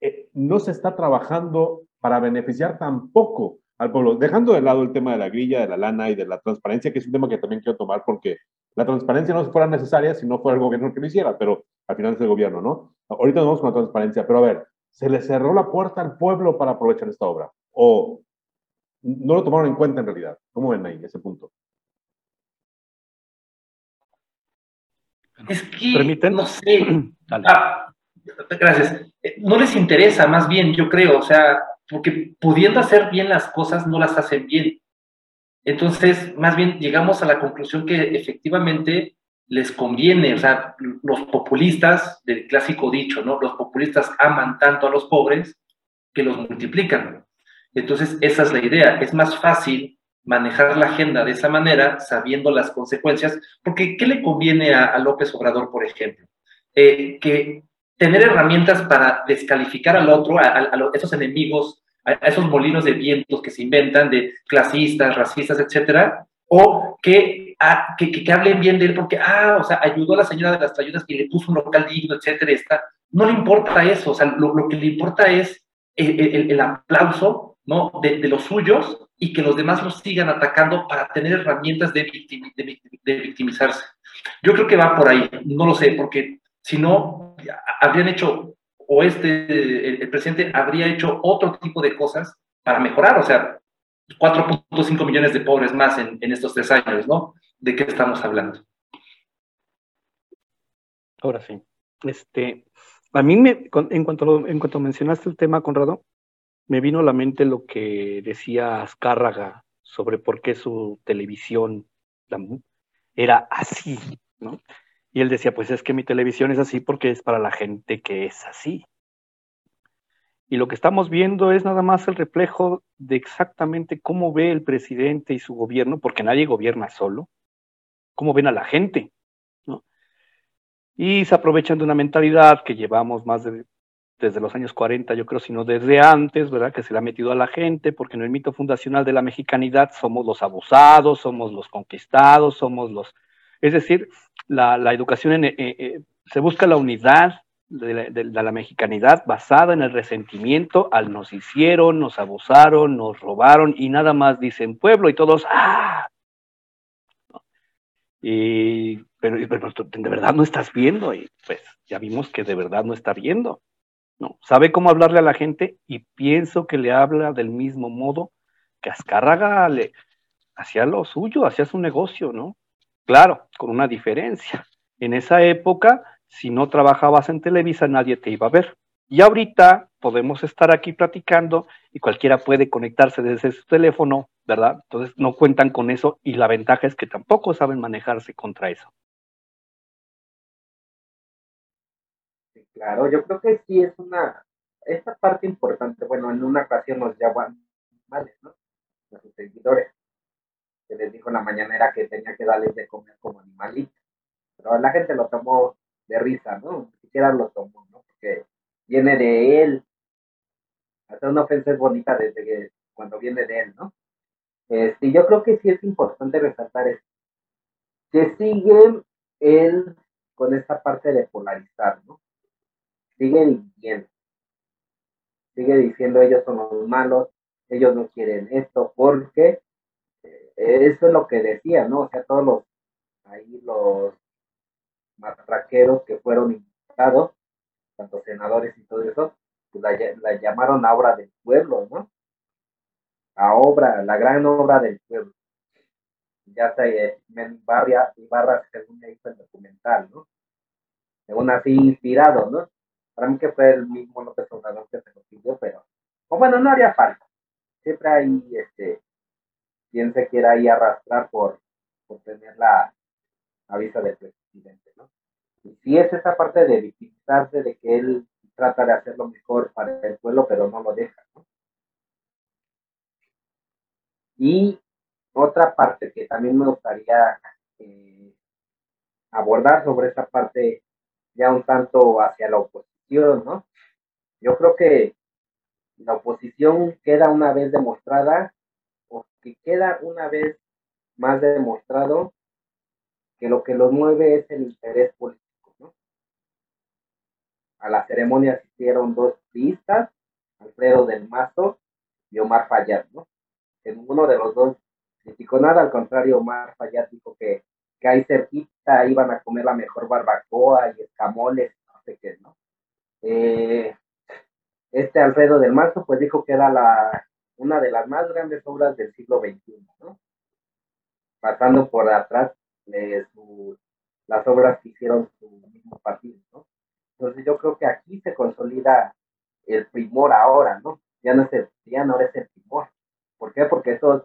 Eh, no se está trabajando para beneficiar tampoco al pueblo, dejando de lado el tema de la grilla, de la lana y de la transparencia, que es un tema que también quiero tomar porque la transparencia no fuera necesaria si no fuera el gobierno que lo hiciera, pero al final es el gobierno, ¿no? Ahorita nos vamos con la transparencia, pero a ver, ¿se le cerró la puerta al pueblo para aprovechar esta obra? ¿O no lo tomaron en cuenta en realidad? ¿Cómo ven ahí ese punto? Es que, no sé. Ah, gracias. Eh, no les interesa, más bien, yo creo, o sea, porque pudiendo hacer bien las cosas, no las hacen bien. Entonces, más bien llegamos a la conclusión que efectivamente les conviene, o sea, los populistas, del clásico dicho, ¿no? Los populistas aman tanto a los pobres que los multiplican. Entonces, esa es la idea. Es más fácil manejar la agenda de esa manera, sabiendo las consecuencias, porque ¿qué le conviene a, López Obrador, por ejemplo? Eh, que tener herramientas para descalificar al otro, a, esos enemigos, a, esos molinos de vientos que se inventan de clasistas, racistas, etcétera, o que que, hablen bien de él porque, ah, o sea, ayudó a la señora de las trayudas que le puso un local digno, etcétera, está. No le importa eso, o sea, lo, que le importa es el, el, aplauso, ¿no? De, de, los suyos y que los demás los sigan atacando para tener herramientas de, victim, de, de victimizarse. Yo creo que va por ahí, no lo sé, porque si no, habrían hecho, o este, el, presidente habría hecho otro tipo de cosas para mejorar, o sea, 4.5 millones de pobres más en, en, estos tres años, ¿no? ¿De qué estamos hablando? Ahora sí. Este, a mí, me, en, cuanto lo, en cuanto mencionaste el tema, Conrado, me vino a la mente lo que decía Azcárraga sobre por qué su televisión era así, ¿no? Y él decía, pues es que mi televisión es así porque es para la gente que es así. Y lo que estamos viendo es nada más el reflejo de exactamente cómo ve el presidente y su gobierno, porque nadie gobierna solo, cómo ven a la gente, ¿no? Y se aprovechan de una mentalidad que llevamos más de, desde los años 40, yo creo, sino desde antes, ¿verdad? Que se le ha metido a la gente, porque en el mito fundacional de la mexicanidad somos los abusados, somos los conquistados, somos los... Es decir, la, educación eh, eh, se busca la unidad de la, mexicanidad basada en el resentimiento al nos hicieron, nos abusaron, nos robaron y nada más dicen pueblo y todos, ¡ah! Y, pero, pero, de verdad no estás viendo y pues ya vimos que de verdad no está viendo. No, sabe cómo hablarle a la gente y pienso que le habla del mismo modo que Azcárraga hacía lo suyo, hacía su negocio, ¿no? Claro, con una diferencia. En esa época si no trabajabas en Televisa nadie te iba a ver. Y ahorita podemos estar aquí platicando y cualquiera puede conectarse desde su teléfono, ¿verdad? Entonces no cuentan con eso y la ventaja es que tampoco saben manejarse contra eso. Claro, yo creo que sí es una, esta parte importante, bueno, en una ocasión nos llaman animales, ¿no? Sus seguidores, que les dijo en la mañanera que tenía que darles de comer como animalitos, pero la gente lo tomó de risa, ¿no? Ni siquiera lo tomó, ¿no? Porque viene de él. Hacer una ofensa es bonita desde que, cuando viene de él, ¿no? Este, yo creo que sí es importante resaltar esto. Que sigue él con esta parte de polarizar, ¿no? Sigue diciendo. Sigue diciendo ellos son los malos, ellos no quieren esto, porque eso es lo que decía, ¿no? O sea, todos los, ahí los matraqueros que fueron invitados, tanto senadores y todo eso, pues la, la, llamaron la obra del pueblo, ¿no? La obra, la gran obra del pueblo. Ya se Barria, Ibarra, según me hizo el documental, ¿no? Según así inspirado, ¿no? Para mí que fue el mismo López Obrador que se lo pidió, pero, o bueno, no haría falta. Siempre hay, este, quien se quiera ahí arrastrar por, por tener la, la visa del presidente, ¿no? Y sí es esa parte de victimizarse, de que él trata de hacer lo mejor para el pueblo, pero no lo deja, ¿no? Y otra parte que también me gustaría eh, abordar sobre esta parte ya un tanto hacia la oposición, ¿no? Yo creo que la oposición queda una vez demostrada, que queda una vez más demostrado que lo que lo mueve es el interés político. A la ceremonia asistieron dos pistas, Alfredo del Mazo y Omar Fayad, ¿no? Que ninguno de los dos criticó nada, al contrario, Omar Fayad dijo que, que ahí cerquita iban a comer la mejor barbacoa y escamoles, no qué, ¿no? Eh, este Alfredo del Mazo pues dijo que era la, una de las más grandes obras del siglo XXI, ¿no? Pasando por atrás de las obras que hicieron su mismo partido, ¿no? Entonces yo creo que aquí se consolida el primor ahora, ¿no? Ya no es el, ya no es el primor. ¿Por qué? Porque esos,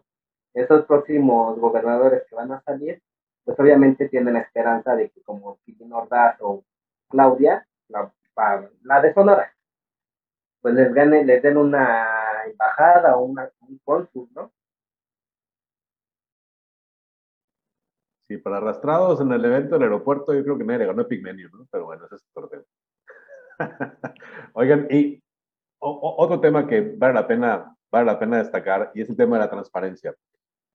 esos próximos gobernadores que van a salir, pues obviamente tienen la esperanza de que como Kitty Ordaz o Claudia, la, la de Sonora, pues les gane, les den una embajada o una, un cónsul, ¿no? Sí, para arrastrados en el evento del aeropuerto, yo creo que nadie le ganó Pigmenio, ¿no? Pero bueno, ese es otro tema. Oigan, y o, otro tema que vale la pena, vale la pena destacar, y es el tema de la transparencia.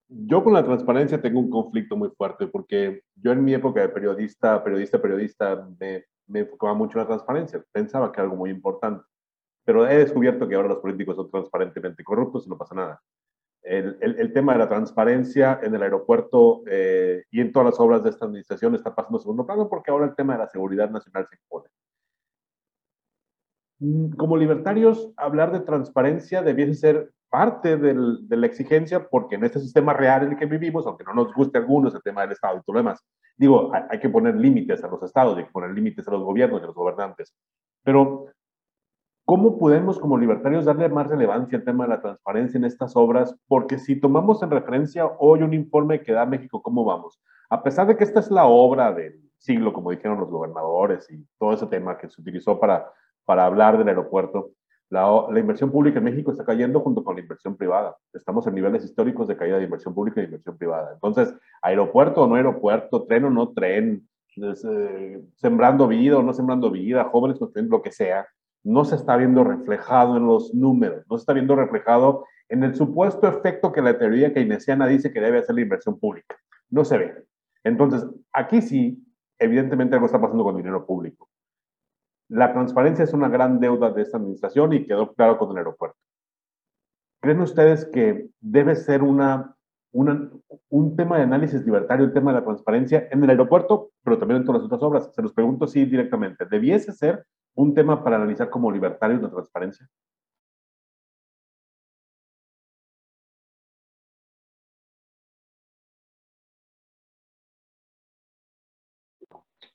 Yo con la transparencia tengo un conflicto muy fuerte porque yo en mi época de periodista, periodista, periodista, me, me enfocaba mucho en la transparencia. Pensaba que era algo muy importante. Pero he descubierto que ahora los políticos son transparentemente corruptos y no pasa nada. El, el, tema de la transparencia en el aeropuerto eh, y en todas las obras de esta administración está pasando a segundo plano porque ahora el tema de la seguridad nacional se impone. Mm, como libertarios, hablar de transparencia debiese ser parte del, de la exigencia porque en este sistema real en el que vivimos, aunque no nos guste a algunos el tema del Estado y todo lo demás, digo, hay, hay que poner límites a los estados, hay que poner límites a los gobiernos y a los gobernantes. Pero ¿Cómo podemos como libertarios darle más relevancia al tema de la transparencia en estas obras? Porque si tomamos en referencia hoy un informe que da México, ¿cómo vamos? A pesar de que esta es la obra del siglo, como dijeron los gobernadores y todo ese tema que se utilizó para, para hablar del aeropuerto, la, la, inversión pública en México está cayendo junto con la inversión privada. Estamos en niveles históricos de caída de inversión pública y de inversión privada. Entonces, aeropuerto o no aeropuerto, tren o no tren, eh, sembrando vida o no sembrando vida, jóvenes construyendo lo que sea, no se está viendo reflejado en los números, no se está viendo reflejado en el supuesto efecto que la teoría keynesiana dice que debe hacer la inversión pública. No se ve. Entonces, aquí sí, evidentemente algo está pasando con dinero público. La transparencia es una gran deuda de esta administración y quedó claro con el aeropuerto. ¿Creen ustedes que debe ser una, un tema de análisis libertario, el tema de la transparencia en el aeropuerto, pero también en todas las otras obras? Se los pregunto sí directamente. ¿Debiese ser un tema para analizar como libertarios la transparencia?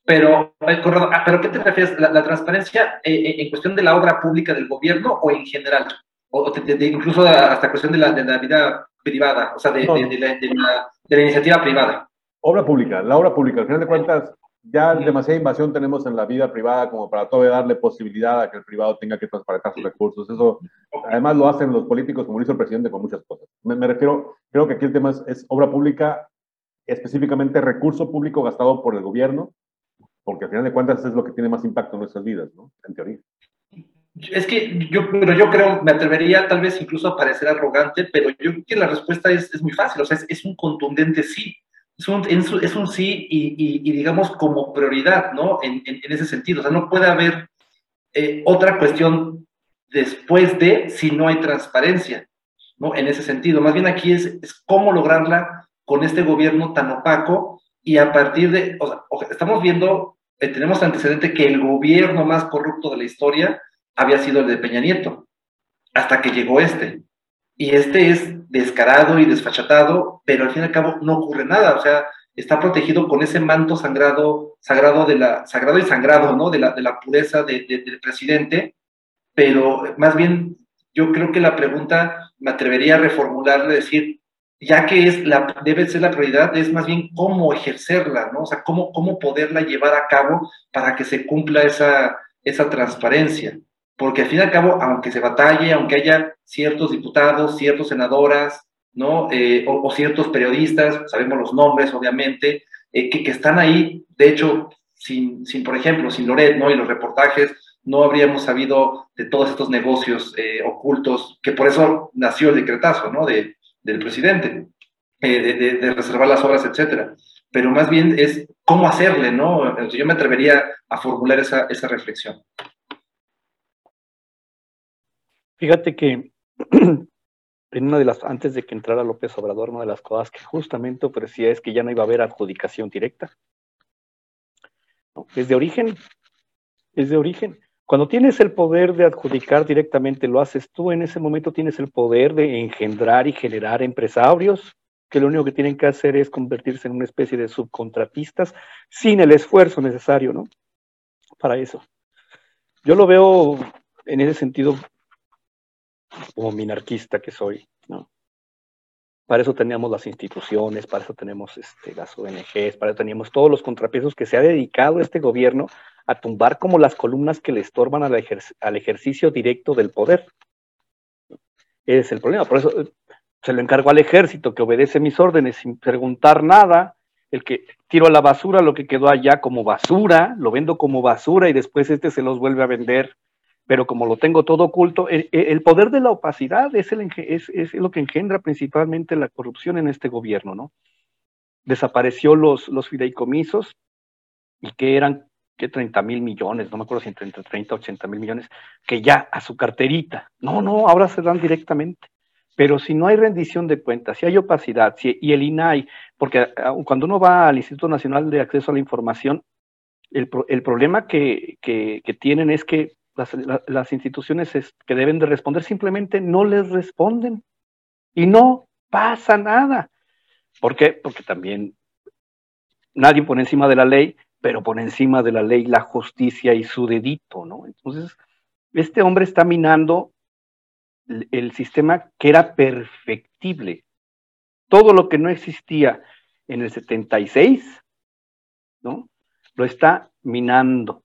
Pero, eh, ah, ¿pero qué te refieres? ¿La, transparencia eh, eh, en cuestión de la obra pública del gobierno o en general? O incluso hasta cuestión de la, de la vida privada, o sea, de, de, la, de, la, iniciativa privada. Obra pública, la obra pública. Al final de cuentas, ya demasiada invasión tenemos en la vida privada como para todavía darle posibilidad a que el privado tenga que transparentar sus recursos. Eso además lo hacen los políticos, como lo hizo el presidente con muchas cosas. Me, refiero, creo que aquí el tema es, obra pública, específicamente recurso público gastado por el gobierno, porque al final de cuentas es lo que tiene más impacto en nuestras vidas, ¿no? En teoría. Es que yo, pero yo creo, me atrevería tal vez incluso a parecer arrogante, pero yo creo que la respuesta es, es muy fácil, o sea, es, es un contundente sí es un, es un sí y, digamos como prioridad, ¿no? En, en, ese sentido. O sea, no puede haber eh, otra cuestión después de si no hay transparencia, ¿no? En ese sentido. Más bien aquí es, es cómo lograrla con este gobierno tan opaco y a partir de, o sea, estamos viendo, eh, tenemos antecedente que el gobierno más corrupto de la historia había sido el de Peña Nieto, hasta que llegó este y este es descarado y desfachatado, pero al fin y al cabo no ocurre nada, o sea, está protegido con ese manto sangrado, sagrado de la, sagrado y sangrado, ¿no? De la, de la pureza de, del presidente, pero más bien yo creo que la pregunta me atrevería a reformularle, decir, ya que es la, debe ser la prioridad, es más bien cómo ejercerla, ¿no? O sea, cómo, cómo poderla llevar a cabo para que se cumpla esa, esa transparencia porque al fin y al cabo, aunque se batalle, aunque haya ciertos diputados, ciertas senadoras, ¿no? Eh, o, ciertos periodistas, sabemos los nombres, obviamente, eh, que, que, están ahí, de hecho, sin, sin, por ejemplo, sin Loret, ¿no? Y los reportajes, no habríamos sabido de todos estos negocios eh, ocultos, que por eso nació el decretazo, ¿no? De, del presidente, de, de, reservar las obras, etcétera. Pero más bien es cómo hacerle, ¿no? Yo me atrevería a formular esa, esa reflexión. Fíjate que en una de las, antes de que entrara López Obrador, una de las cosas que justamente ofrecía es que ya no iba a haber adjudicación directa. Es de origen, es de origen. Cuando tienes el poder de adjudicar directamente, lo haces tú, en ese momento tienes el poder de engendrar y generar empresarios que lo único que tienen que hacer es convertirse en una especie de subcontratistas sin el esfuerzo necesario, ¿no? Para eso. Yo lo veo en ese sentido como minarquista que soy, ¿no? Para eso teníamos las instituciones, para eso tenemos este, las ONGs, para eso teníamos todos los contrapesos que se ha dedicado este gobierno a tumbar como las columnas que le estorban al, al ejercicio directo del poder. Ese es el problema. Por eso se lo encargo al ejército que obedece mis órdenes sin preguntar nada. El que tiro a la basura lo que quedó allá como basura, lo vendo como basura y después este se los vuelve a vender pero como lo tengo todo oculto, el, poder de la opacidad es, el, lo que engendra principalmente la corrupción en este gobierno, ¿no? Desapareció los, los fideicomisos y que eran que 30 mil millones, no me acuerdo si entre, 30 y 80 mil millones, que ya a su carterita. No, no, ahora se dan directamente. Pero si no hay rendición de cuentas, si hay opacidad, y el INAI, porque cuando uno va al Instituto Nacional de Acceso a la Información, el, problema que, tienen es que las, las instituciones que deben de responder simplemente no les responden y no pasa nada. ¿Por qué? Porque también nadie pone encima de la ley, pero pone encima de la ley la justicia y su dedito, ¿no? Entonces, este hombre está minando el, sistema que era perfectible. Todo lo que no existía en el 76, ¿no? Lo está minando.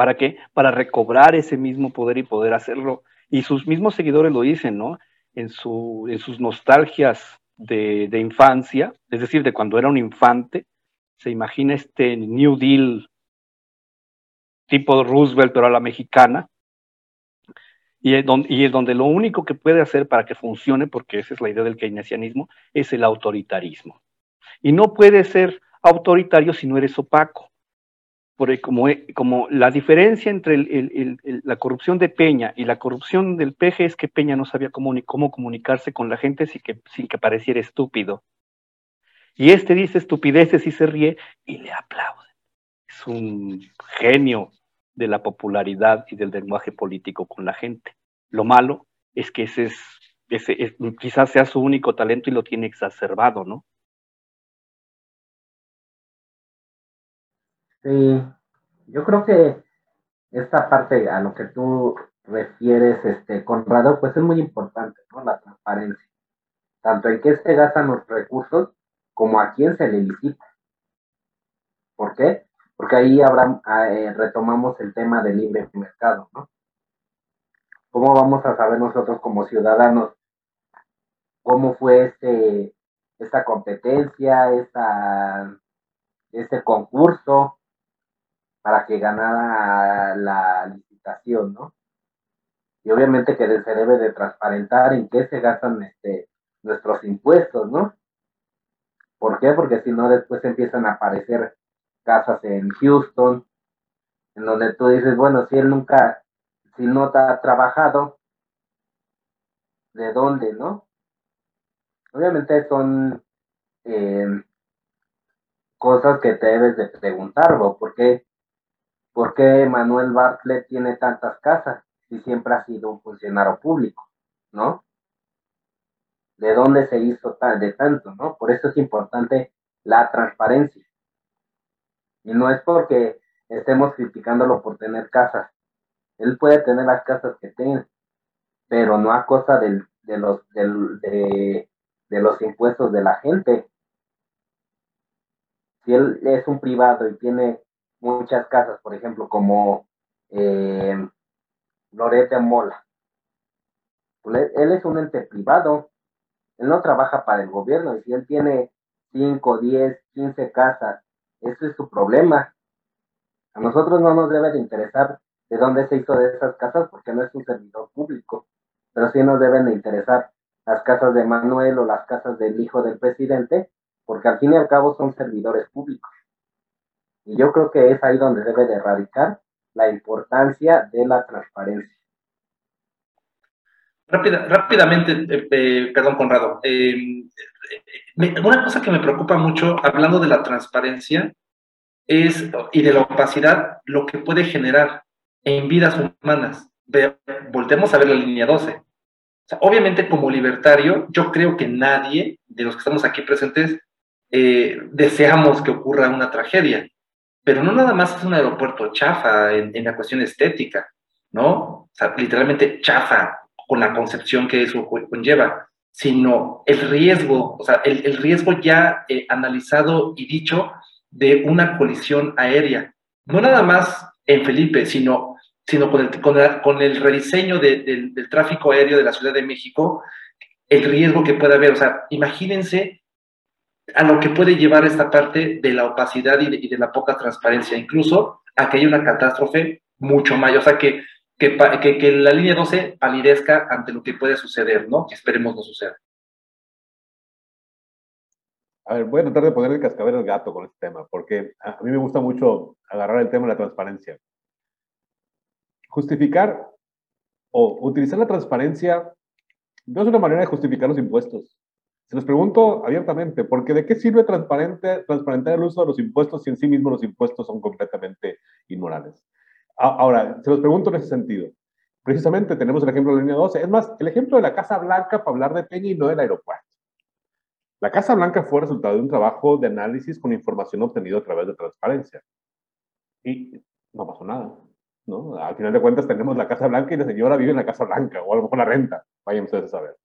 ¿Para qué? Para recobrar ese mismo poder y poder hacerlo. Y sus mismos seguidores lo dicen, ¿no? En, su, en sus nostalgias de, de infancia, es decir, de cuando era un infante, se imagina este New Deal tipo Roosevelt, pero a la mexicana, y es, donde, y lo único que puede hacer para que funcione, porque esa es la idea del keynesianismo, es el autoritarismo. Y no puede ser autoritario si no eres opaco. Porque como, como la diferencia entre la corrupción de Peña y la corrupción del PG es que Peña no sabía cómo, cómo comunicarse con la gente sin que, pareciera estúpido. Y este dice estupideces y se ríe y le aplauden. Es un genio de la popularidad y del lenguaje político con la gente. Lo malo es que ese es, ese quizás sea su único talento y lo tiene exacerbado, ¿no? Sí, yo creo que esta parte a lo que tú refieres, este, Conrado, pues es muy importante, ¿no? La transparencia. Tanto en qué se gastan los recursos como a quién se le licita. ¿Por qué? porque ahí habrá, ah, eh, retomamos el tema del libre mercado, ¿no? ¿Cómo vamos a saber nosotros como ciudadanos cómo fue este, esta competencia, esta, este concurso para que ganara la licitación, ¿no? Y obviamente que se debe de transparentar en qué se gastan este, nuestros impuestos, ¿no? ¿Por qué? Porque si no después empiezan a aparecer casas en Houston, en donde tú dices, bueno, si él nunca, si no ha trabajado, ¿de dónde, no? Obviamente son eh, cosas que te debes de preguntar, ¿por qué, ¿por qué Manuel Bartlett tiene tantas casas si siempre ha sido un funcionario público, ¿no? ¿De dónde se hizo tal, de tanto, no? Por eso es importante la transparencia. Y no es porque estemos criticándolo por tener casas. Él puede tener las casas que tiene, pero no a costa de, los, de, los impuestos de la gente. Si él es un privado y tiene muchas casas, por ejemplo, como eh, Lorete Mola, pues él es un ente privado, él no trabaja para el gobierno, y si él tiene 5, 10, 15 casas ese es su problema. A nosotros no nos debe de interesar de dónde se hizo de esas casas porque no es un servidor público, pero sí nos deben de interesar las casas de Manuel o las casas del hijo del presidente, porque al fin y al cabo son servidores públicos. Y yo creo que es ahí donde debe de radicar la importancia de la transparencia. rápidamente, eh, eh, perdón, Conrado. Eh, una cosa que me preocupa mucho, hablando de la transparencia, es, y de la opacidad, lo que puede generar en vidas humanas. voltemos a ver la línea 12. obviamente, como libertario, yo creo que nadie de los que estamos aquí presentes deseamos que ocurra una tragedia. Pero no nada más es un aeropuerto chafa en, en la cuestión estética, ¿no? O sea, literalmente chafa con la concepción que eso conlleva sino el riesgo, o sea, el, riesgo ya eh, analizado y dicho de una colisión aérea. No nada más en Felipe, sino, sino con, el, con, el rediseño del tráfico aéreo de la Ciudad de México, el riesgo que puede haber. O sea, imagínense a lo que puede llevar esta parte de la opacidad y de, y de la poca transparencia, incluso a que haya una catástrofe mucho mayor. O sea, que que, que, que, la línea 12 palidezca ante lo que puede suceder, ¿no? Que esperemos no suceda. A ver, voy a tratar de poner el cascabel al gato con este tema, porque a mí me gusta mucho agarrar el tema de la transparencia. Justificar o utilizar la transparencia no es una manera de justificar los impuestos. Se los pregunto abiertamente, porque ¿de qué sirve transparente, transparentar el uso de los impuestos si en sí mismos los impuestos son completamente inmorales? Ahora, se los pregunto en ese sentido. Precisamente tenemos el ejemplo de la línea 12. Es más, el ejemplo de la Casa Blanca para hablar de Peña y no del aeropuerto. La Casa Blanca fue resultado de un trabajo de análisis con información obtenida a través de transparencia. Y no pasó nada. ¿no? Al final de cuentas tenemos la Casa Blanca y la señora vive en la Casa Blanca, o a lo mejor la renta. Vayan ustedes a saber.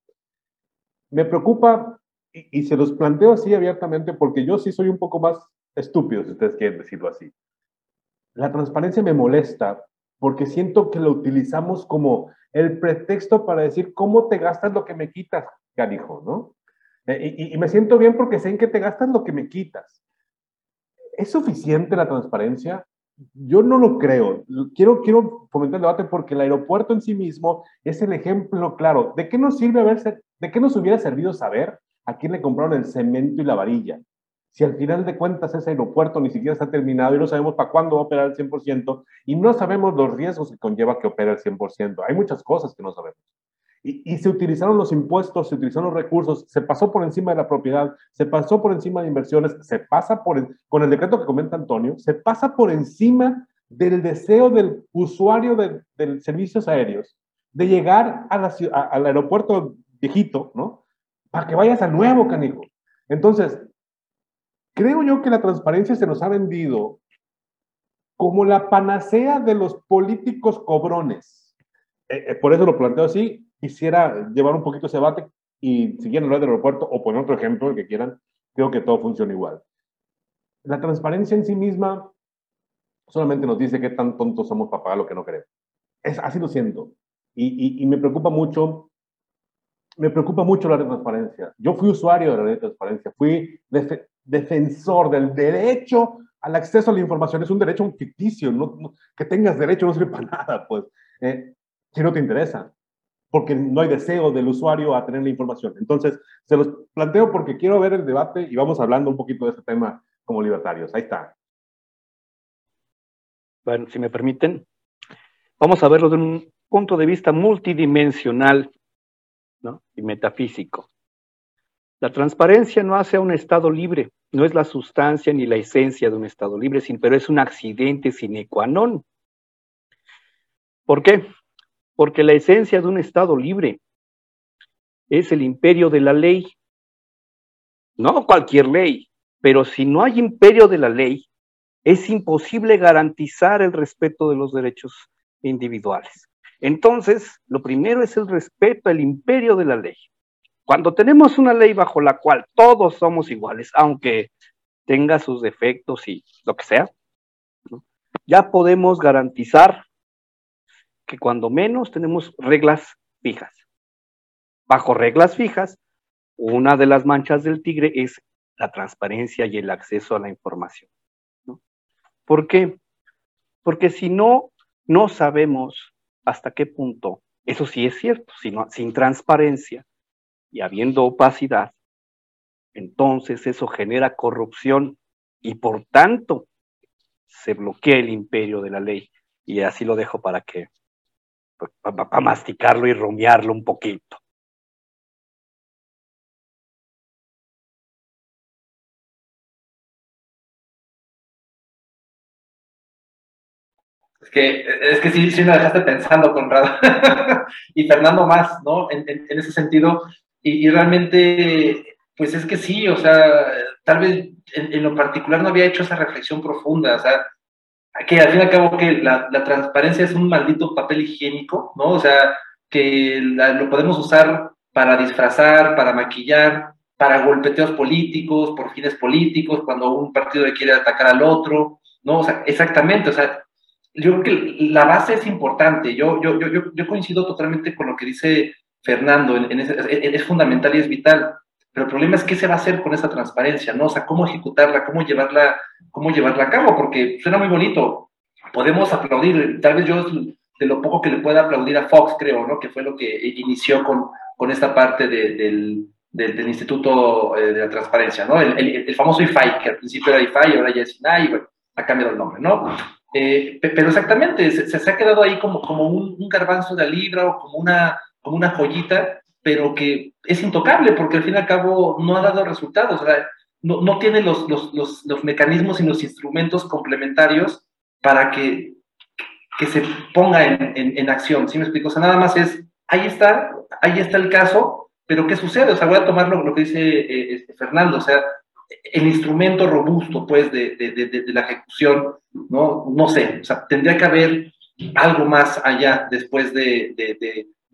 Me preocupa, y, se los planteo así abiertamente, porque yo sí soy un poco más estúpido, si ustedes quieren decirlo así. La transparencia me molesta porque siento que lo utilizamos como el pretexto para decir cómo te gastas lo que me quitas, carijo, ¿no? Eh, y, me siento bien porque sé en que te gastas lo que me quitas. ¿Es suficiente la transparencia? Yo no lo creo. Quiero, quiero fomentar el debate porque el aeropuerto en sí mismo es el ejemplo claro. ¿De qué nos sirve haber, de qué nos hubiera servido saber a quién le compraron el cemento y la varilla? Si al final de cuentas ese aeropuerto ni siquiera está terminado y no sabemos para cuándo va a operar el 100% y no sabemos los riesgos que conlleva que opere el 100%. Hay muchas cosas que no sabemos. Y, se utilizaron los impuestos, se utilizaron los recursos, se pasó por encima de la propiedad, se pasó por encima de inversiones, se pasa por, con el decreto que comenta Antonio, se pasa por encima del deseo del usuario de, de servicios aéreos de llegar a al aeropuerto viejito, ¿no? Para que vayas al nuevo, canijo. Entonces, creo yo que la transparencia se nos ha vendido como la panacea de los políticos cobrones. Eh, eh, por eso lo planteo así, quisiera llevar un poquito ese debate y si quieren hablar del aeropuerto o poner otro ejemplo, el que quieran, creo que todo funciona igual. La transparencia en sí misma solamente nos dice qué tan tontos somos para pagar lo que no queremos. Es, así lo siento. Y, y, me preocupa mucho, me preocupa mucho la transparencia. Yo fui usuario de la ley de transparencia, fui defensor del derecho al acceso a la información. Es un derecho ficticio, no, que tengas derecho no sirve para nada, pues, eh, si no te interesa porque no hay deseo del usuario a tener la información. Entonces, se los planteo porque quiero ver el debate y vamos hablando un poquito de este tema como libertarios. Ahí está. Bueno, si me permiten, vamos a verlo de un punto de vista multidimensional ¿no? y metafísico. La transparencia no hace a un Estado libre, no es la sustancia ni la esencia de un Estado libre, pero es un accidente sine qua non. ¿Por qué? Porque la esencia de un Estado libre es el imperio de la ley. No cualquier ley, pero si no hay imperio de la ley, es imposible garantizar el respeto de los derechos individuales. Entonces, lo primero es el respeto al imperio de la ley. Cuando tenemos una ley bajo la cual todos somos iguales, aunque tenga sus defectos y lo que sea, ya podemos garantizar que cuando menos tenemos reglas fijas. Bajo reglas fijas, una de las manchas del tigre es la transparencia y el acceso a la información. ¿Por qué? Porque si no, no sabemos hasta qué punto, eso sí es cierto, sin transparencia y habiendo opacidad, entonces eso genera corrupción y por tanto se bloquea el imperio de la ley. Y así lo dejo para que para masticarlo y rumiarlo un poquito. Es que, es que sí, sí me dejaste pensando, Conrado. y Fernando más, ¿no? En, ese sentido. Y, realmente, pues es que sí, o sea, tal vez en, en, lo particular no había hecho esa reflexión profunda. O sea, que al fin y al cabo que la, transparencia es un maldito papel higiénico, ¿no? O sea, que lo podemos usar para disfrazar, para maquillar, para golpeteos políticos, por fines políticos, cuando un partido le quiere atacar al otro, ¿no? O sea, exactamente, o sea, yo creo que la base es importante, yo, yo, yo, yo coincido totalmente con lo que dice Fernando, en, es, fundamental y es vital, pero el problema es qué se va a hacer con esa transparencia, ¿no? O sea, cómo ejecutarla, cómo llevarla, cómo llevarla a cabo, porque suena muy bonito. Podemos aplaudir, tal vez yo de lo poco que le pueda aplaudir a Fox, creo, ¿no? Que fue lo que inició con, con esta parte del, del, Instituto eh, de la Transparencia, ¿no? El, el, famoso IFAI, que al principio era IFAI, ahora ya es INAI, bueno, ha cambiado el nombre, ¿no? Eh, pero exactamente, se, se, ha quedado ahí como, como un, un, garbanzo de libra o como una, como una joyita, pero que es intocable porque al fin y al cabo no ha dado resultados, no, no tiene los, los, los, los mecanismos y los instrumentos complementarios para que que se ponga en, en, acción, ¿sí me explico? O sea, nada más es, ahí está, ahí está el caso, pero ¿qué sucede? O sea, voy a tomar lo, que dice eh, este, Fernando, o sea, el instrumento robusto, pues, de, de, de, la ejecución, ¿no? No sé, o sea, tendría que haber algo más allá después de,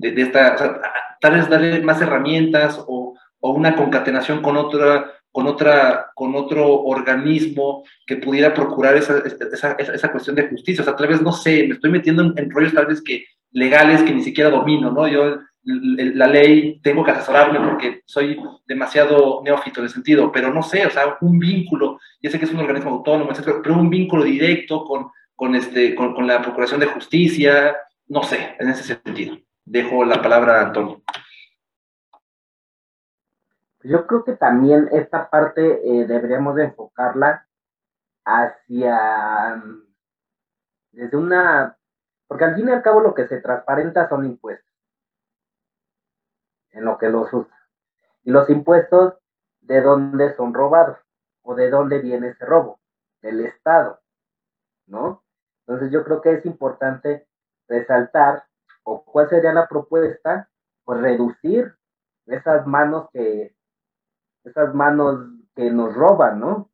esta, o sea, tal vez darle más herramientas o, o una concatenación con otra con, otra, con otro organismo que pudiera procurar esa, esa, esa, cuestión de justicia. O sea, tal vez, no sé, me estoy metiendo en, rollos tal vez que legales que ni siquiera domino, ¿no? Yo la ley tengo que asesorarme porque soy demasiado neófito en el sentido, pero no sé, o sea, un vínculo, ya sé que es un organismo autónomo, pero un vínculo directo con, con, este, con, con la Procuración de Justicia, no sé, en ese sentido. Dejo la palabra a Antonio. Yo creo que también esta parte eh, deberíamos de enfocarla hacia, desde una, porque al fin y al cabo lo que se transparenta son impuestos, en lo que los usa. Y los impuestos, ¿de dónde son robados? ¿O de dónde viene ese robo? Del Estado, ¿no? Entonces yo creo que es importante resaltar, o cuál sería la propuesta, pues reducir esas manos que esas manos que nos roban, ¿no?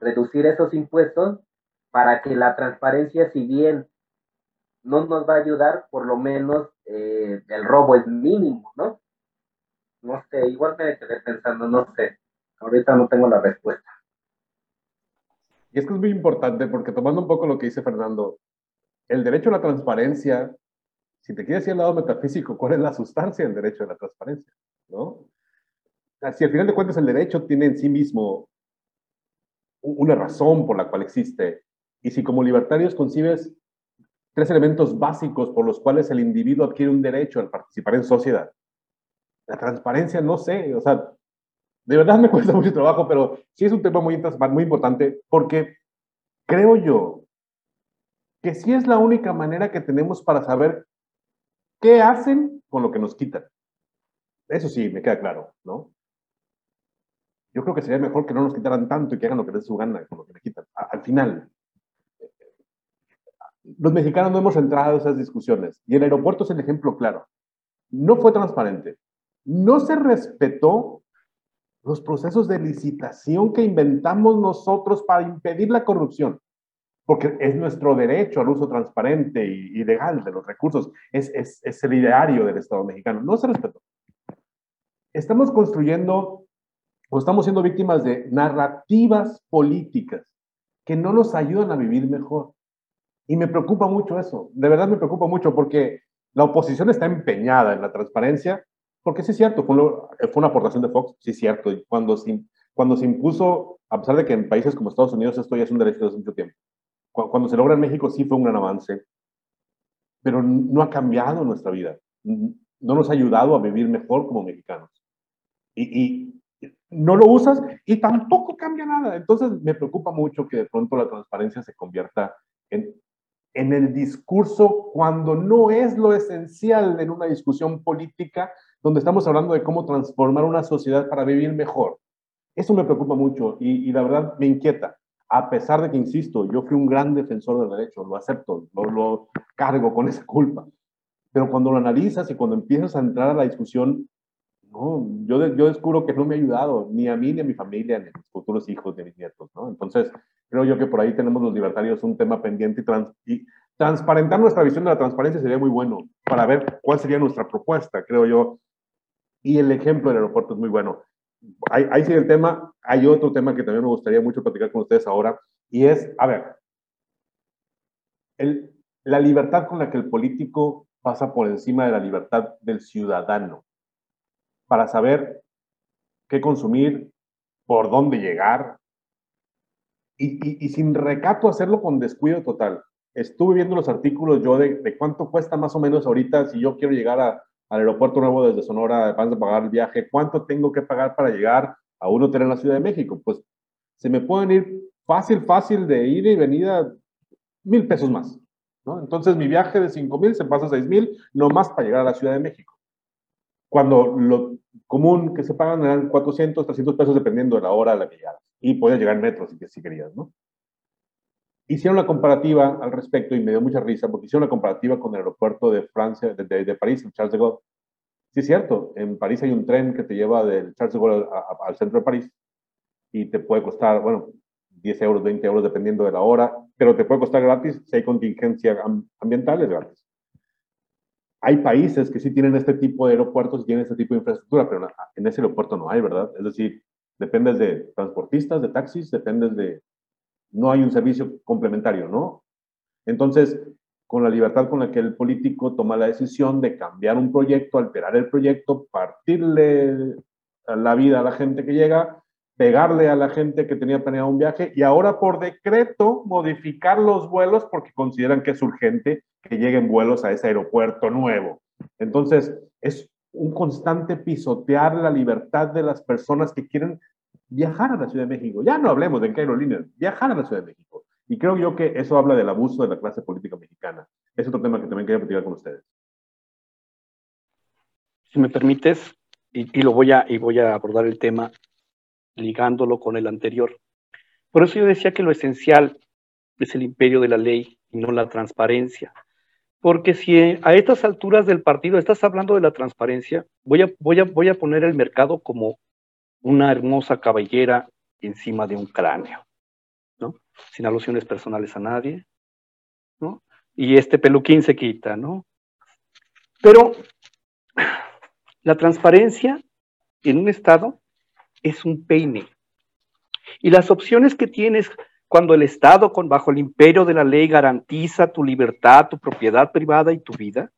Reducir esos impuestos para que la transparencia, si bien no nos va a ayudar, por lo menos eh, el robo es mínimo, ¿no? No sé, igual me quedé pensando, no sé, ahorita no tengo la respuesta. Y esto es muy importante porque tomando un poco lo que dice Fernando, el derecho a la transparencia, si te quieres ir al lado metafísico, ¿cuál es la sustancia del derecho a la transparencia? ¿No? si al final de cuentas el derecho tiene en sí mismo una razón por la cual existe, y si como libertarios concibes tres elementos básicos por los cuales el individuo adquiere un derecho al participar en sociedad, la transparencia, no sé, o sea, de verdad me cuesta mucho trabajo, pero sí es un tema muy, muy importante porque creo yo que sí es la única manera que tenemos para saber qué hacen con lo que nos quitan. Eso sí, me queda claro, ¿no? yo creo que sería mejor que no nos quitaran tanto y que hagan lo que les su gana con lo que me quitan. al final, los mexicanos no hemos entrado a esas discusiones y el aeropuerto es el ejemplo claro. No fue transparente. No se respetó los procesos de licitación que inventamos nosotros para impedir la corrupción, porque es nuestro derecho al uso transparente y, legal de los recursos, es, es, es el ideario del Estado mexicano. No se respetó. Estamos construyendo o estamos siendo víctimas de narrativas políticas que no nos ayudan a vivir mejor. Y me preocupa mucho eso, de verdad me preocupa mucho porque la oposición está empeñada en la transparencia, porque sí es cierto, fue, una aportación de Fox, sí es cierto, y cuando se, cuando se impuso, a pesar de que en países como Estados Unidos esto ya es un derecho desde mucho tiempo, cuando se logra en México sí fue un gran avance, pero no ha cambiado nuestra vida, no nos ha ayudado a vivir mejor como mexicanos. Y, y, no lo usas y tampoco cambia nada. Entonces me preocupa mucho que de pronto la transparencia se convierta en, en el discurso cuando no es lo esencial en una discusión política donde estamos hablando de cómo transformar una sociedad para vivir mejor. Eso me preocupa mucho y, la verdad me inquieta. A pesar de que, insisto, yo fui un gran defensor del derecho, lo acepto, lo, cargo con esa culpa. Pero cuando lo analizas y cuando empiezas a entrar a la discusión no, yo, descubro que no me ha ayudado ni a mí, ni a mi familia, ni a mis futuros hijos, ni a mis nietos, ¿no? Entonces, creo yo que por ahí tenemos los libertarios un tema pendiente y transparentar nuestra visión de la transparencia sería muy bueno para ver cuál sería nuestra propuesta, creo yo. Y el ejemplo del aeropuerto es muy bueno. Ahí, sigue el tema. Hay otro tema que también me gustaría mucho platicar con ustedes ahora, y es, a ver, la libertad con la que el político pasa por encima de la libertad del ciudadano para saber qué consumir, por dónde llegar, y, sin recato hacerlo con descuido total. estuve viendo los artículos yo de, de, cuánto cuesta más o menos ahorita si yo quiero llegar a, al aeropuerto nuevo desde Sonora, además de pagar el viaje, cuánto tengo que pagar para llegar a un hotel en la Ciudad de México. Pues se me pueden ir fácil, fácil de ida y venida mil pesos más. ¿no? Entonces mi viaje de cinco mil se pasa a seis mil, no más para llegar a la Ciudad de México. Cuando lo común que se pagan eran 400, 300 pesos dependiendo de la hora de la llegada. Y puedes llegar en metro si, si querías, ¿no? Hicieron la comparativa al respecto y me dio mucha risa porque hicieron la comparativa con el aeropuerto de Francia, de, de, de París, el Charles de Gaulle. Sí, es cierto, en París hay un tren que te lleva del Charles de Gaulle al centro de París y te puede costar, bueno, 10 euros, 20 euros dependiendo de la hora, pero te puede costar gratis si hay contingencia ambiental, es gratis. Hay países que sí tienen este tipo de aeropuertos y tienen este tipo de infraestructura, pero en ese aeropuerto no hay, ¿verdad? Es decir, dependes de transportistas, de taxis, dependes de... No hay un servicio complementario, ¿no? Entonces, con la libertad con la que el político toma la decisión de cambiar un proyecto, alterar el proyecto, partirle la vida a la gente que llega, pegarle a la gente que tenía planeado un viaje y ahora por decreto modificar los vuelos porque consideran que es urgente que lleguen vuelos a ese aeropuerto nuevo. Entonces, es un constante pisotear la libertad de las personas que quieren viajar a la Ciudad de México. Ya no hablemos de qué aerolíneas, viajar a la Ciudad de México. Y creo yo que eso habla del abuso de la clase política mexicana. Es otro tema que también quería platicar con ustedes. Si me permites, y, y, lo voy a, y voy a abordar el tema ligándolo con el anterior. Por eso yo decía que lo esencial es el imperio de la ley y no la transparencia. Porque si a estas alturas del partido estás hablando de la transparencia, voy a, voy a, voy a poner el mercado como una hermosa cabellera encima de un cráneo, ¿no? Sin alusiones personales a nadie, ¿no? Y este peluquín se quita, ¿no? Pero la transparencia en un Estado es un peine. Y las opciones que tienes cuando el Estado, con, bajo el imperio de la ley, garantiza tu libertad, tu propiedad privada y tu vida,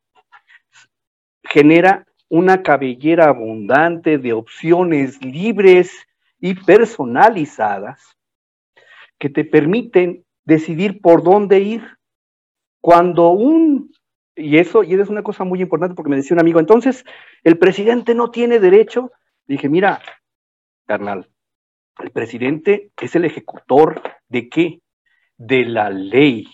genera una cabellera abundante de opciones libres y personalizadas que te permiten decidir por dónde ir. Cuando un, y eso, y eso es una cosa muy importante porque me decía un amigo, entonces, el presidente no tiene derecho. Dije, mira, carnal, el presidente es el ejecutor de qué? De la ley.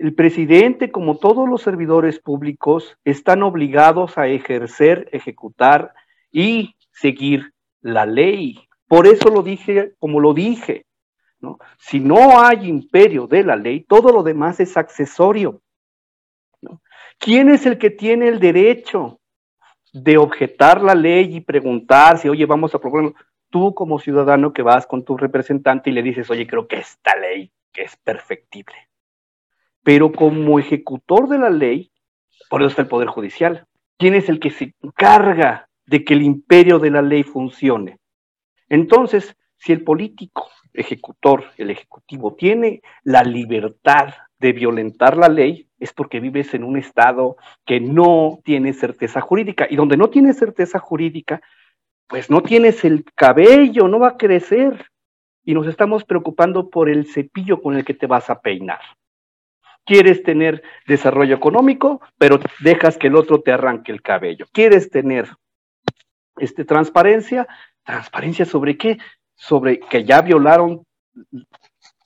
El presidente, como todos los servidores públicos, están obligados a ejercer, ejecutar y seguir la ley. Por eso lo dije como lo dije. Si no hay imperio de la ley, todo lo demás es accesorio. ¿Quién es el que tiene el derecho de objetar la ley y preguntar si, oye, vamos a proponer? tú como ciudadano que vas con tu representante y le dices, oye, creo que esta ley que es perfectible. Pero como ejecutor de la ley, por eso está el Poder Judicial. ¿Quién es el que se encarga de que el imperio de la ley funcione? Entonces, si el político, ejecutor, el ejecutivo, tiene la libertad de violentar la ley, es porque vives en un estado que no tiene certeza jurídica. Y donde no tiene certeza jurídica, pues no tienes el cabello, no va a crecer. Y nos estamos preocupando por el cepillo con el que te vas a peinar. Quieres tener desarrollo económico, pero dejas que el otro te arranque el cabello. Quieres tener este, transparencia. ¿Transparencia sobre qué? Sobre que ya violaron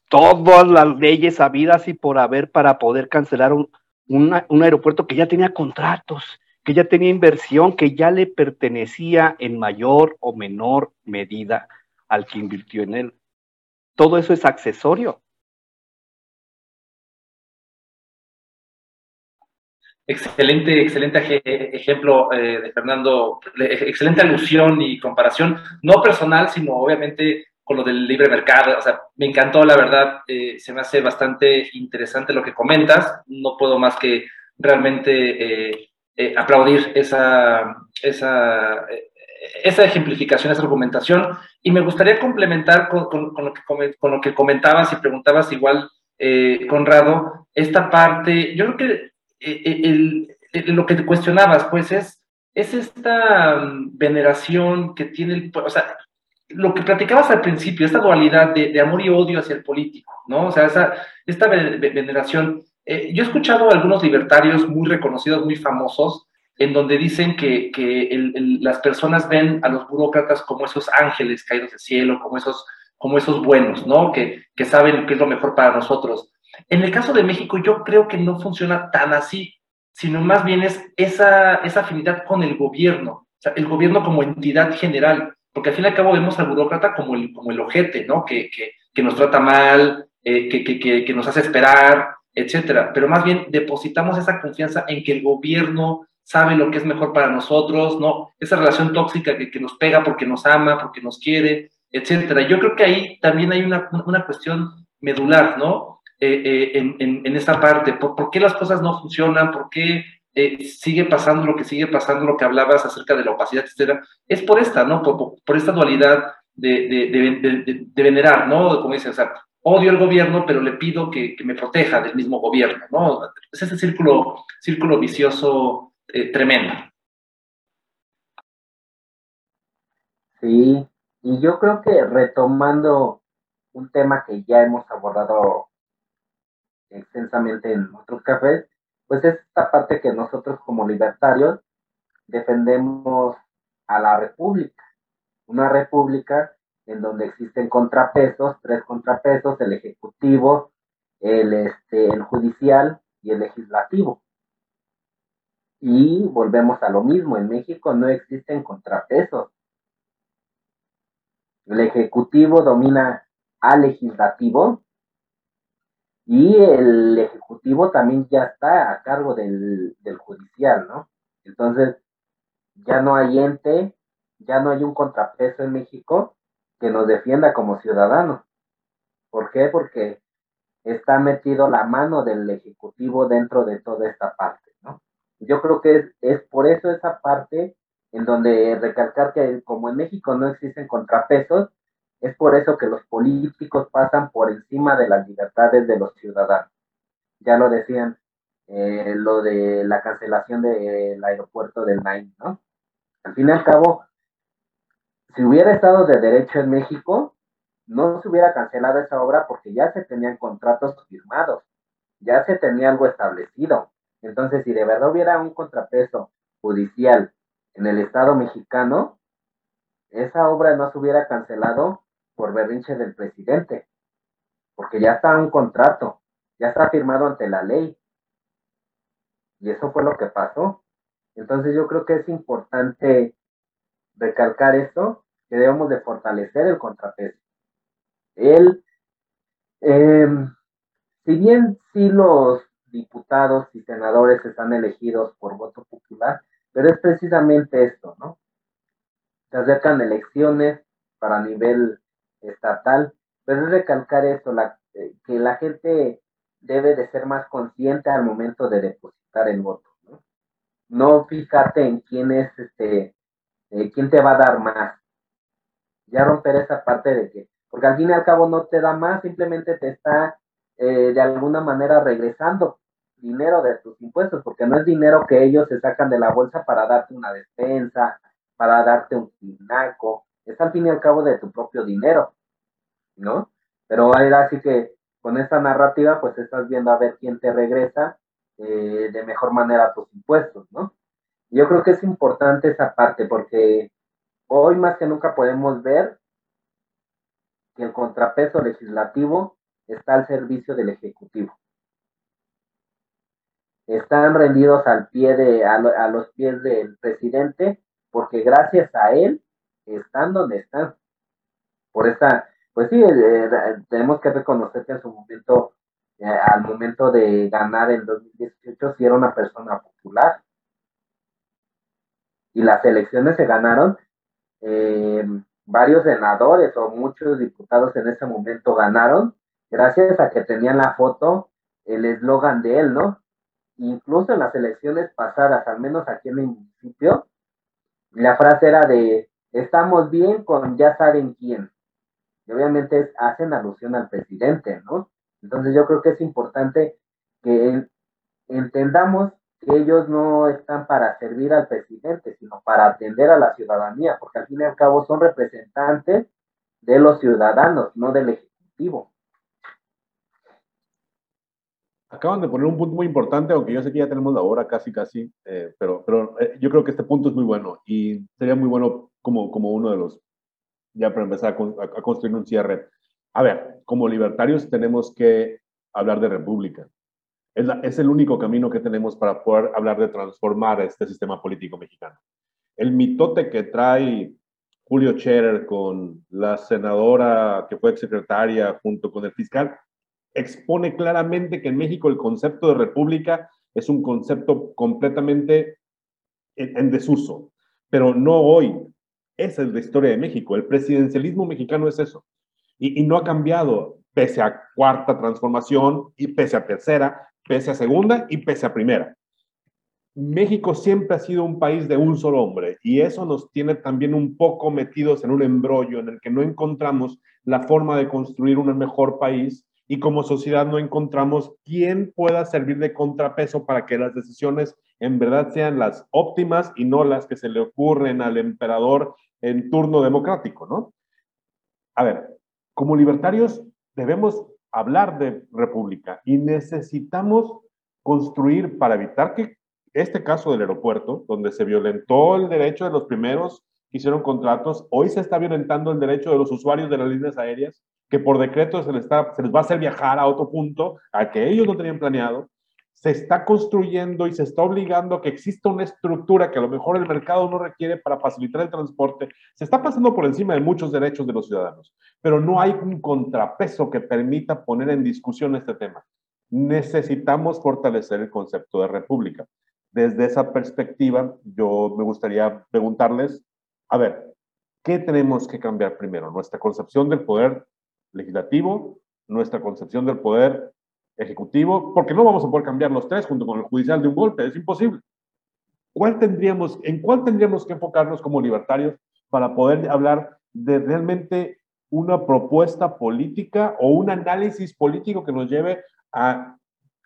todas las leyes habidas y por haber para poder cancelar un, un aeropuerto que ya tenía contratos, que ya tenía inversión, que ya le pertenecía en mayor o menor medida al que invirtió en él. Todo eso es accesorio. Excelente, excelente ejemplo eh, de Fernando, excelente alusión y comparación, no personal, sino obviamente con lo del libre mercado. O sea, me encantó, la verdad, eh, se me hace bastante interesante lo que comentas. No puedo más que realmente eh, aplaudir esa, esa, esa ejemplificación, esa argumentación. Y me gustaría complementar con, con, con, lo, que, con lo, que, comentabas y preguntabas igual, Conrado, esta parte, yo creo que el, el, lo que te cuestionabas, pues es, es esta mm, veneración que tiene el, o sea, lo que platicabas al principio, esta dualidad de, de, amor y odio hacia el político, ¿no? O sea, esa, esta veneración Eh, yo he escuchado a algunos libertarios muy reconocidos, muy famosos, en donde dicen que, las personas ven a los burócratas como esos ángeles caídos del cielo, como esos, como esos buenos, ¿no? Que, que saben qué es lo mejor para nosotros. En el caso de México, yo creo que no funciona tan así, sino más bien es esa, esa afinidad con el gobierno, o sea, el gobierno como entidad general, porque al fin y al cabo vemos al burócrata como el, como el ojete, ¿no? Que, que, que nos trata mal, eh, que, que, que nos hace esperar, etcétera. Pero más bien depositamos esa confianza en que el gobierno sabe lo que es mejor para nosotros, ¿no? Esa relación tóxica que, que nos pega porque nos ama, porque nos quiere, etcétera. Yo creo que ahí también hay una, una cuestión medular, ¿no? Eh, eh, en, esa parte. ¿Por, ¿Por, qué las cosas no funcionan? ¿Por qué eh, sigue pasando lo que sigue pasando, lo que hablabas acerca de la opacidad, etcétera? Es por esta, ¿no? Por, por esta dualidad de, de, de, venerar, ¿no? Como dice, o sea, odio al gobierno, pero le pido que, que, me proteja del mismo gobierno, ¿no? Es ese círculo, círculo vicioso tremendo. Sí, y yo creo que retomando un tema que ya hemos abordado extensamente en otros cafés, pues es esta parte que nosotros como libertarios defendemos a la república, una república en donde existen contrapesos, tres contrapesos, el ejecutivo, el, este, el judicial y el legislativo. Y volvemos a lo mismo, en México no existen contrapesos. El ejecutivo domina al legislativo y el ejecutivo también ya está a cargo del, del judicial, ¿no? Entonces, ya no hay ente, ya no hay un contrapeso en México que nos defienda como ciudadanos. ¿Por qué? Porque está metido la mano del Ejecutivo dentro de toda esta parte, ¿no? Yo creo que es, es por eso esa parte en donde recalcar que como en México no existen contrapesos, es por eso que los políticos pasan por encima de las libertades de los ciudadanos. Ya lo decían, eh, lo de la cancelación del aeropuerto del Nain, ¿no? Al fin y al cabo, si hubiera estado de derecho en México, no se hubiera cancelado esa obra porque ya se tenían contratos firmados, ya se tenía algo establecido. Entonces, si de verdad hubiera un contrapeso judicial en el Estado mexicano, esa obra no se hubiera cancelado por berrinche del presidente, porque ya está un contrato, ya está firmado ante la ley. Y eso fue lo que pasó. Entonces yo creo que es importante recalcar esto que debemos de fortalecer el contrapeso. Él, em, si bien sí los diputados y senadores están elegidos por voto popular, pero es precisamente esto, ¿no? Se acercan elecciones para nivel estatal, pero es recalcar esto, eh, que la gente debe de ser más consciente al momento de depositar el voto, ¿no? No fíjate en quién es este, eh, quién te va a dar más, ya romper esa parte de que, porque al fin y al cabo no te da más, simplemente te está eh, de alguna manera regresando dinero de tus impuestos, porque no es dinero que ellos se sacan de la bolsa para darte una despensa, para darte un finaco, es al fin y al cabo de tu propio dinero, ¿no? Pero ahora así que con esta narrativa, pues estás viendo a ver quién te regresa eh, de mejor manera tus impuestos, ¿no? Yo creo que es importante esa parte porque Hoy más que nunca podemos ver que el contrapeso legislativo está al servicio del Ejecutivo. Están rendidos al pie de, a, los pies del presidente porque gracias a él están donde están. Por esta, pues sí, eh, tenemos que reconocer que en su momento, eh, al momento de ganar en 2018, sí era una persona popular. Y las elecciones se ganaron eh, varios senadores o muchos diputados en ese momento ganaron gracias a que tenían la foto, el eslogan de él, ¿no? Incluso en las elecciones pasadas, al menos aquí en el municipio, la frase era de estamos bien con ya saben quién. Y obviamente hacen alusión al presidente, ¿no? Entonces yo creo que es importante que entendamos ellos no están para servir al presidente, sino para atender a la ciudadanía, porque al fin y al cabo son representantes de los ciudadanos, no del Ejecutivo. acaban de poner un punto muy importante, aunque yo sé que ya tenemos la hora casi, casi, eh, pero, pero eh, yo creo que este punto es muy bueno y sería muy bueno como, como uno de los, ya para empezar a, a construir un cierre. A ver, como libertarios tenemos que hablar de república. Es, la, es, el único camino que tenemos para poder hablar de transformar este sistema político mexicano. El mitote que trae Julio Scherer con la senadora que fue exsecretaria junto con el fiscal expone claramente que en México el concepto de república es un concepto completamente en, en desuso, pero no hoy. Esa es la historia de México. El presidencialismo mexicano es eso. Y, y, no ha cambiado pese a cuarta transformación y pese a tercera, pese a segunda y pese a primera. México siempre ha sido un país de un solo hombre y eso nos tiene también un poco metidos en un embrollo en el que no encontramos la forma de construir un mejor país y como sociedad no encontramos quién pueda servir de contrapeso para que las decisiones en verdad sean las óptimas y no las que se le ocurren al emperador en turno democrático, ¿no? A ver, como libertarios debemos hablar de república y necesitamos construir para evitar que este caso del aeropuerto, donde se violentó el derecho de los primeros que hicieron contratos, hoy se está violentando el derecho de los usuarios de las líneas aéreas, que por decreto se les, está, se les va a hacer viajar a otro punto, a que ellos no tenían planeado. Se está construyendo y se está obligando a que exista una estructura que a lo mejor el mercado no requiere para facilitar el transporte. Se está pasando por encima de muchos derechos de los ciudadanos, pero no hay un contrapeso que permita poner en discusión este tema. Necesitamos fortalecer el concepto de república desde esa perspectiva, yo me gustaría preguntarles, a ver, ¿qué tenemos que cambiar primero? ¿Nuestra concepción del poder legislativo? ¿Nuestra concepción del poder ejecutivo? Porque no vamos a poder cambiar los tres junto con el judicial de un golpe, es imposible. ¿Cuál tendríamos, ¿En cuál tendríamos que enfocarnos como libertarios para poder hablar de realmente una propuesta política o un análisis político que nos lleve a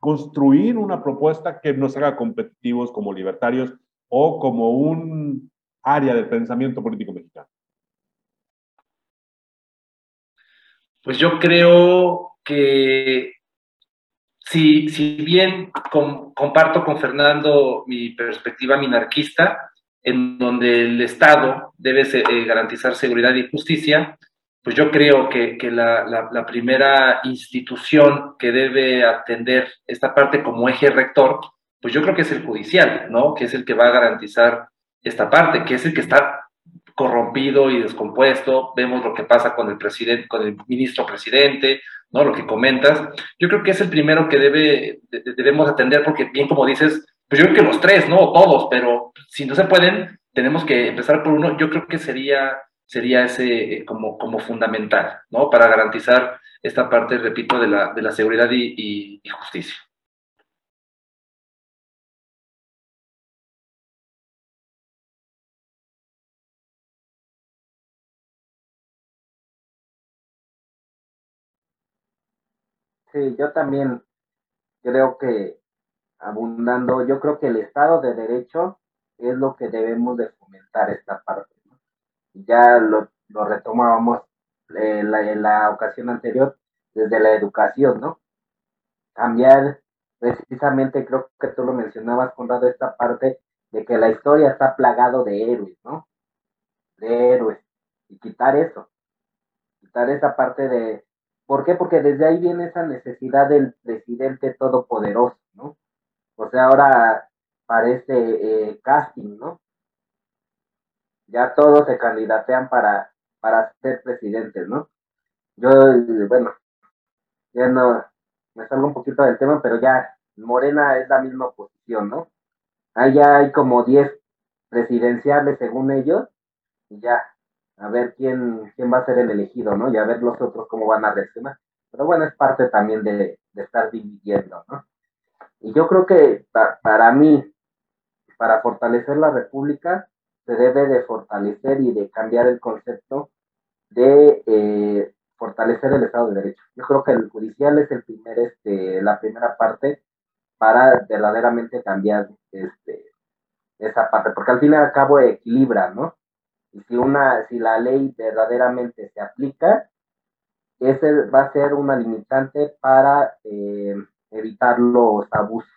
construir una propuesta que nos haga competitivos como libertarios o como un área del pensamiento político mexicano? Pues yo creo que si, si bien com, comparto con Fernando mi perspectiva minarquista, en donde el Estado debe eh, garantizar seguridad y justicia, pues yo creo que, la, primera institución que debe atender esta parte como eje rector, pues yo creo que es el judicial, ¿no? Que es el que va a garantizar esta parte, que es el que está corrompido y descompuesto. Vemos lo que pasa con el presidente, con el ministro presidente, ¿no? Lo que comentas. Yo creo que es el primero que debe, debemos atender, porque bien como dices, pues yo creo que los tres, ¿no? Todos, pero si no se pueden, tenemos que empezar por uno. Yo creo que sería sería ese eh, como, como fundamental, ¿no? Para garantizar esta parte, repito, de la, de la seguridad y, y, y justicia. Sí, yo también creo que, abundando, yo creo que el Estado de Derecho es lo que debemos de fomentar esta parte ya lo, lo retomábamos en la, la ocasión anterior desde la educación, ¿no? Cambiar, precisamente creo que tú lo mencionabas, Conrado, esta parte de que la historia está plagado de héroes, ¿no? De héroes. Y quitar eso. Quitar esa parte de... ¿Por qué? Porque desde ahí viene esa necesidad del presidente todopoderoso, ¿no? O sea, ahora parece eh, casting, ¿no? ya todos se candidatean para, para ser presidentes, ¿no? Yo, bueno, ya no, me salgo un poquito del tema, pero ya Morena es la misma oposición, ¿no? Ahí ya hay como 10 presidenciales según ellos, y ya, a ver quién, quién va a ser el elegido, ¿no? Y a ver los otros cómo van a reaccionar. Pero bueno, es parte también de, de estar dividiendo, ¿no? Y yo creo que para mí, para fortalecer la República, se debe de fortalecer y de cambiar el concepto de eh, fortalecer el Estado de Derecho. Yo creo que el judicial es el primer, este, la primera parte para verdaderamente cambiar este, esa parte, porque al fin y al cabo equilibra, ¿no? Si una, si la ley verdaderamente se aplica, ese va a ser una limitante para eh, evitar los abusos.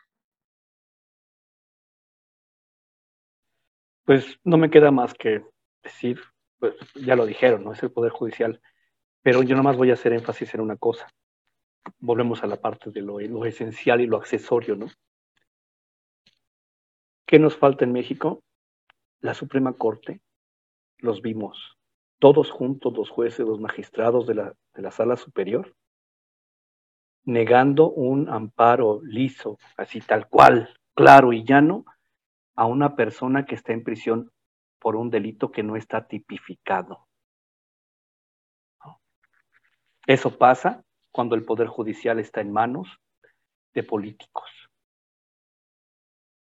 Pues no me queda más que decir, pues ya lo dijeron, ¿no? Es el Poder Judicial, pero yo nomás voy a hacer énfasis en una cosa. Volvemos a la parte de lo, lo esencial y lo accesorio, ¿no? ¿Qué nos falta en México? La Suprema Corte, los vimos, todos juntos, los jueces, los magistrados de la, de la sala superior, negando un amparo liso, así tal cual, claro y llano, a una persona que está en prisión por un delito que no está tipificado. Eso pasa cuando el Poder Judicial está en manos de políticos.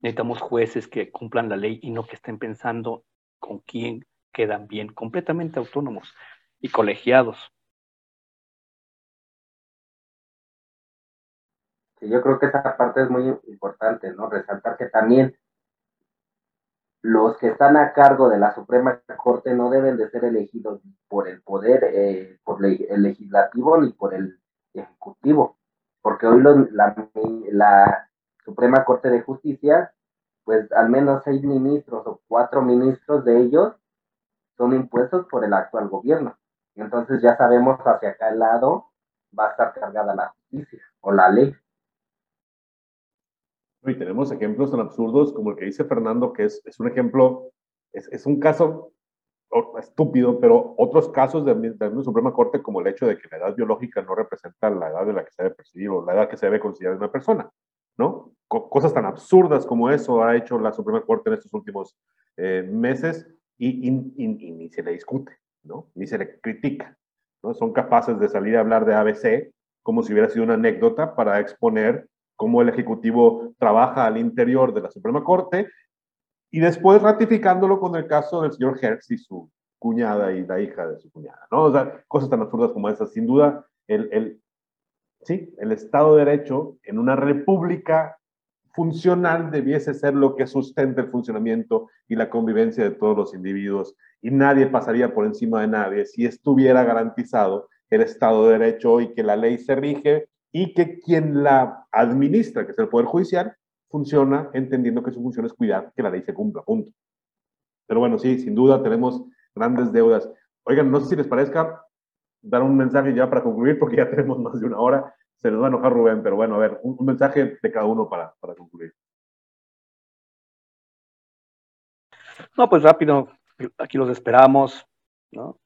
Necesitamos jueces que cumplan la ley y no que estén pensando con quién quedan bien, completamente autónomos y colegiados. Sí, yo creo que esa parte es muy importante, ¿no? Resaltar que también los que están a cargo de la Suprema Corte no deben de ser elegidos por el poder, eh, por el legislativo ni por el ejecutivo, porque hoy la, la Suprema Corte de Justicia, pues al menos seis ministros o cuatro ministros de ellos son impuestos por el actual gobierno. Entonces ya sabemos hacia qué lado va a estar cargada la justicia o la ley. Y tenemos ejemplos tan absurdos como el que dice Fernando, que es, es un ejemplo, es, es, un caso estúpido, pero otros casos de, de la Suprema Corte, como el hecho de que la edad biológica no representa la edad de la que se debe percibir o la edad que se debe considerar de una persona, ¿no? cosas tan absurdas como eso ha hecho la Suprema Corte en estos últimos eh, meses y, y, y, ni se le discute, ¿no? Ni se le critica, ¿no? Son capaces de salir a hablar de ABC como si hubiera sido una anécdota para exponer cómo el Ejecutivo trabaja al interior de la Suprema Corte y después ratificándolo con el caso del señor Hertz y su cuñada y la hija de su cuñada, ¿no? O sea, cosas tan absurdas como esas. Sin duda, el, el, sí, el Estado de Derecho en una república funcional debiese ser lo que sustente el funcionamiento y la convivencia de todos los individuos y nadie pasaría por encima de nadie si estuviera garantizado el Estado de Derecho y que la ley se rige y que quien la administra, que es el Poder Judicial, funciona entendiendo que su función es cuidar que la ley se cumpla, punto. Pero bueno, sí, sin duda tenemos grandes deudas. Oigan, no sé si les parezca dar un mensaje ya para concluir, porque ya tenemos más de una hora. Se les va a enojar Rubén, pero bueno, a ver, un, mensaje de cada uno para, para concluir. No, pues rápido, aquí los esperamos, ¿no?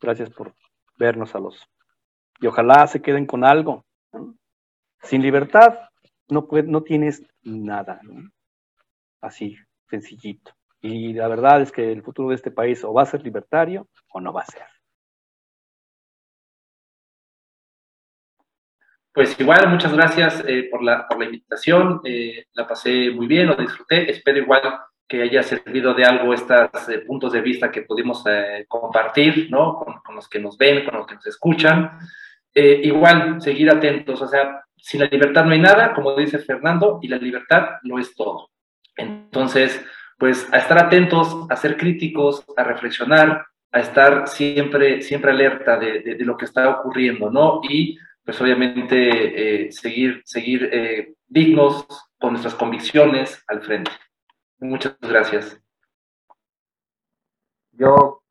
Gracias por vernos a los. Y ojalá se queden con algo. Sin libertad no, no tienes nada. Así, sencillito. Y la verdad es que el futuro de este país o va a ser libertario o no va a ser. Pues igual, muchas gracias eh, por, la, por la invitación. Eh, la pasé muy bien, lo disfruté. Espero igual que haya servido de algo estos eh, puntos de vista que pudimos eh, compartir, ¿no? Con, con, los que nos ven, con los que nos escuchan. Eh, igual, seguir atentos, o sea, sin la libertad no hay nada, como dice Fernando, y la libertad lo es todo. Entonces, pues a estar atentos, a ser críticos, a reflexionar, a estar siempre, siempre alerta de, de, de lo que está ocurriendo, ¿no? Y pues obviamente eh, seguir, seguir eh, dignos con nuestras convicciones al frente. Muchas gracias. Yo,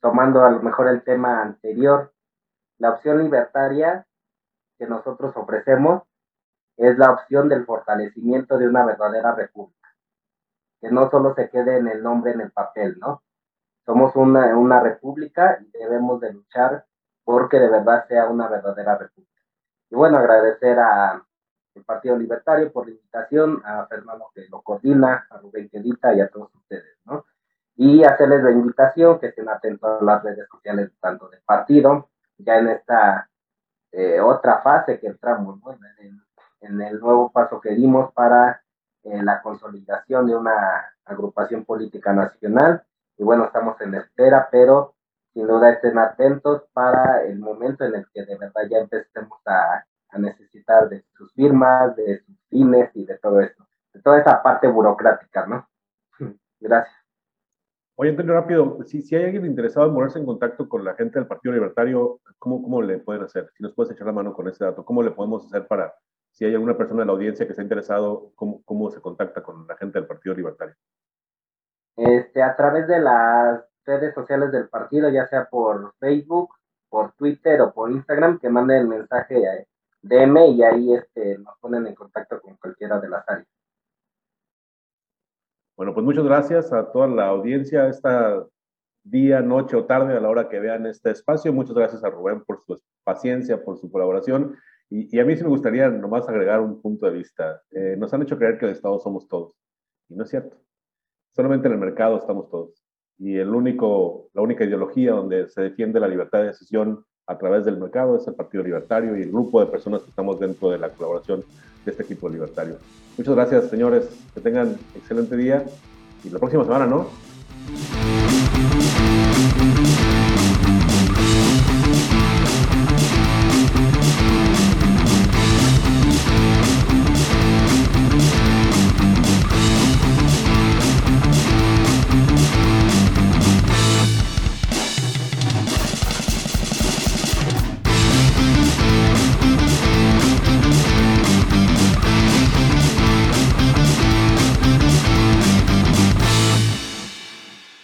tomando a lo mejor el tema anterior, la opción libertaria que nosotros ofrecemos es la opción del fortalecimiento de una verdadera república, que no solo se quede en el nombre en el papel, ¿no? Somos una, una república y debemos de luchar porque de verdad sea una verdadera república. Y bueno, agradecer a el Partido Libertario por la invitación, a Fernando que lo coordina, a Rubén Quedita y a todos ustedes, ¿no? Y hacerles la invitación que estén atentos a las redes sociales tanto del partido, ya en esta eh, otra fase que entramos, ¿no? En el, en el, nuevo paso que dimos para eh, la consolidación de una agrupación política nacional. Y bueno, estamos en espera, pero sin duda estén atentos para el momento en el que de verdad ya empecemos a, a necesitar de sus firmas, de sus fines y de todo esto, de toda esa parte burocrática, ¿no? Gracias. Oye, Antonio, rápido, si, si hay alguien interesado en ponerse en contacto con la gente del Partido Libertario, ¿cómo, ¿cómo le pueden hacer? Si nos puedes echar la mano con ese dato, ¿cómo le podemos hacer para, si hay alguna persona de la audiencia que esté interesado, ¿cómo, cómo se contacta con la gente del Partido Libertario? Este, a través de las redes sociales del partido, ya sea por Facebook, por Twitter o por Instagram, que manden el mensaje DM y ahí este, nos ponen en contacto con cualquiera de las áreas. Bueno, pues muchas gracias a toda la audiencia esta día, noche o tarde a la hora que vean este espacio. Muchas gracias a Rubén por su paciencia, por su colaboración. Y, a mí sí me gustaría nomás agregar un punto de vista. Eh, nos han hecho creer que el Estado somos todos. Y no es cierto. Solamente en el mercado estamos todos. Y el único, la única ideología donde se defiende la libertad de decisión a través del mercado es el Partido Libertario y el grupo de personas que estamos dentro de la colaboración de este equipo libertario. Muchas gracias, señores. Que tengan excelente día. Y la próxima semana, ¿no?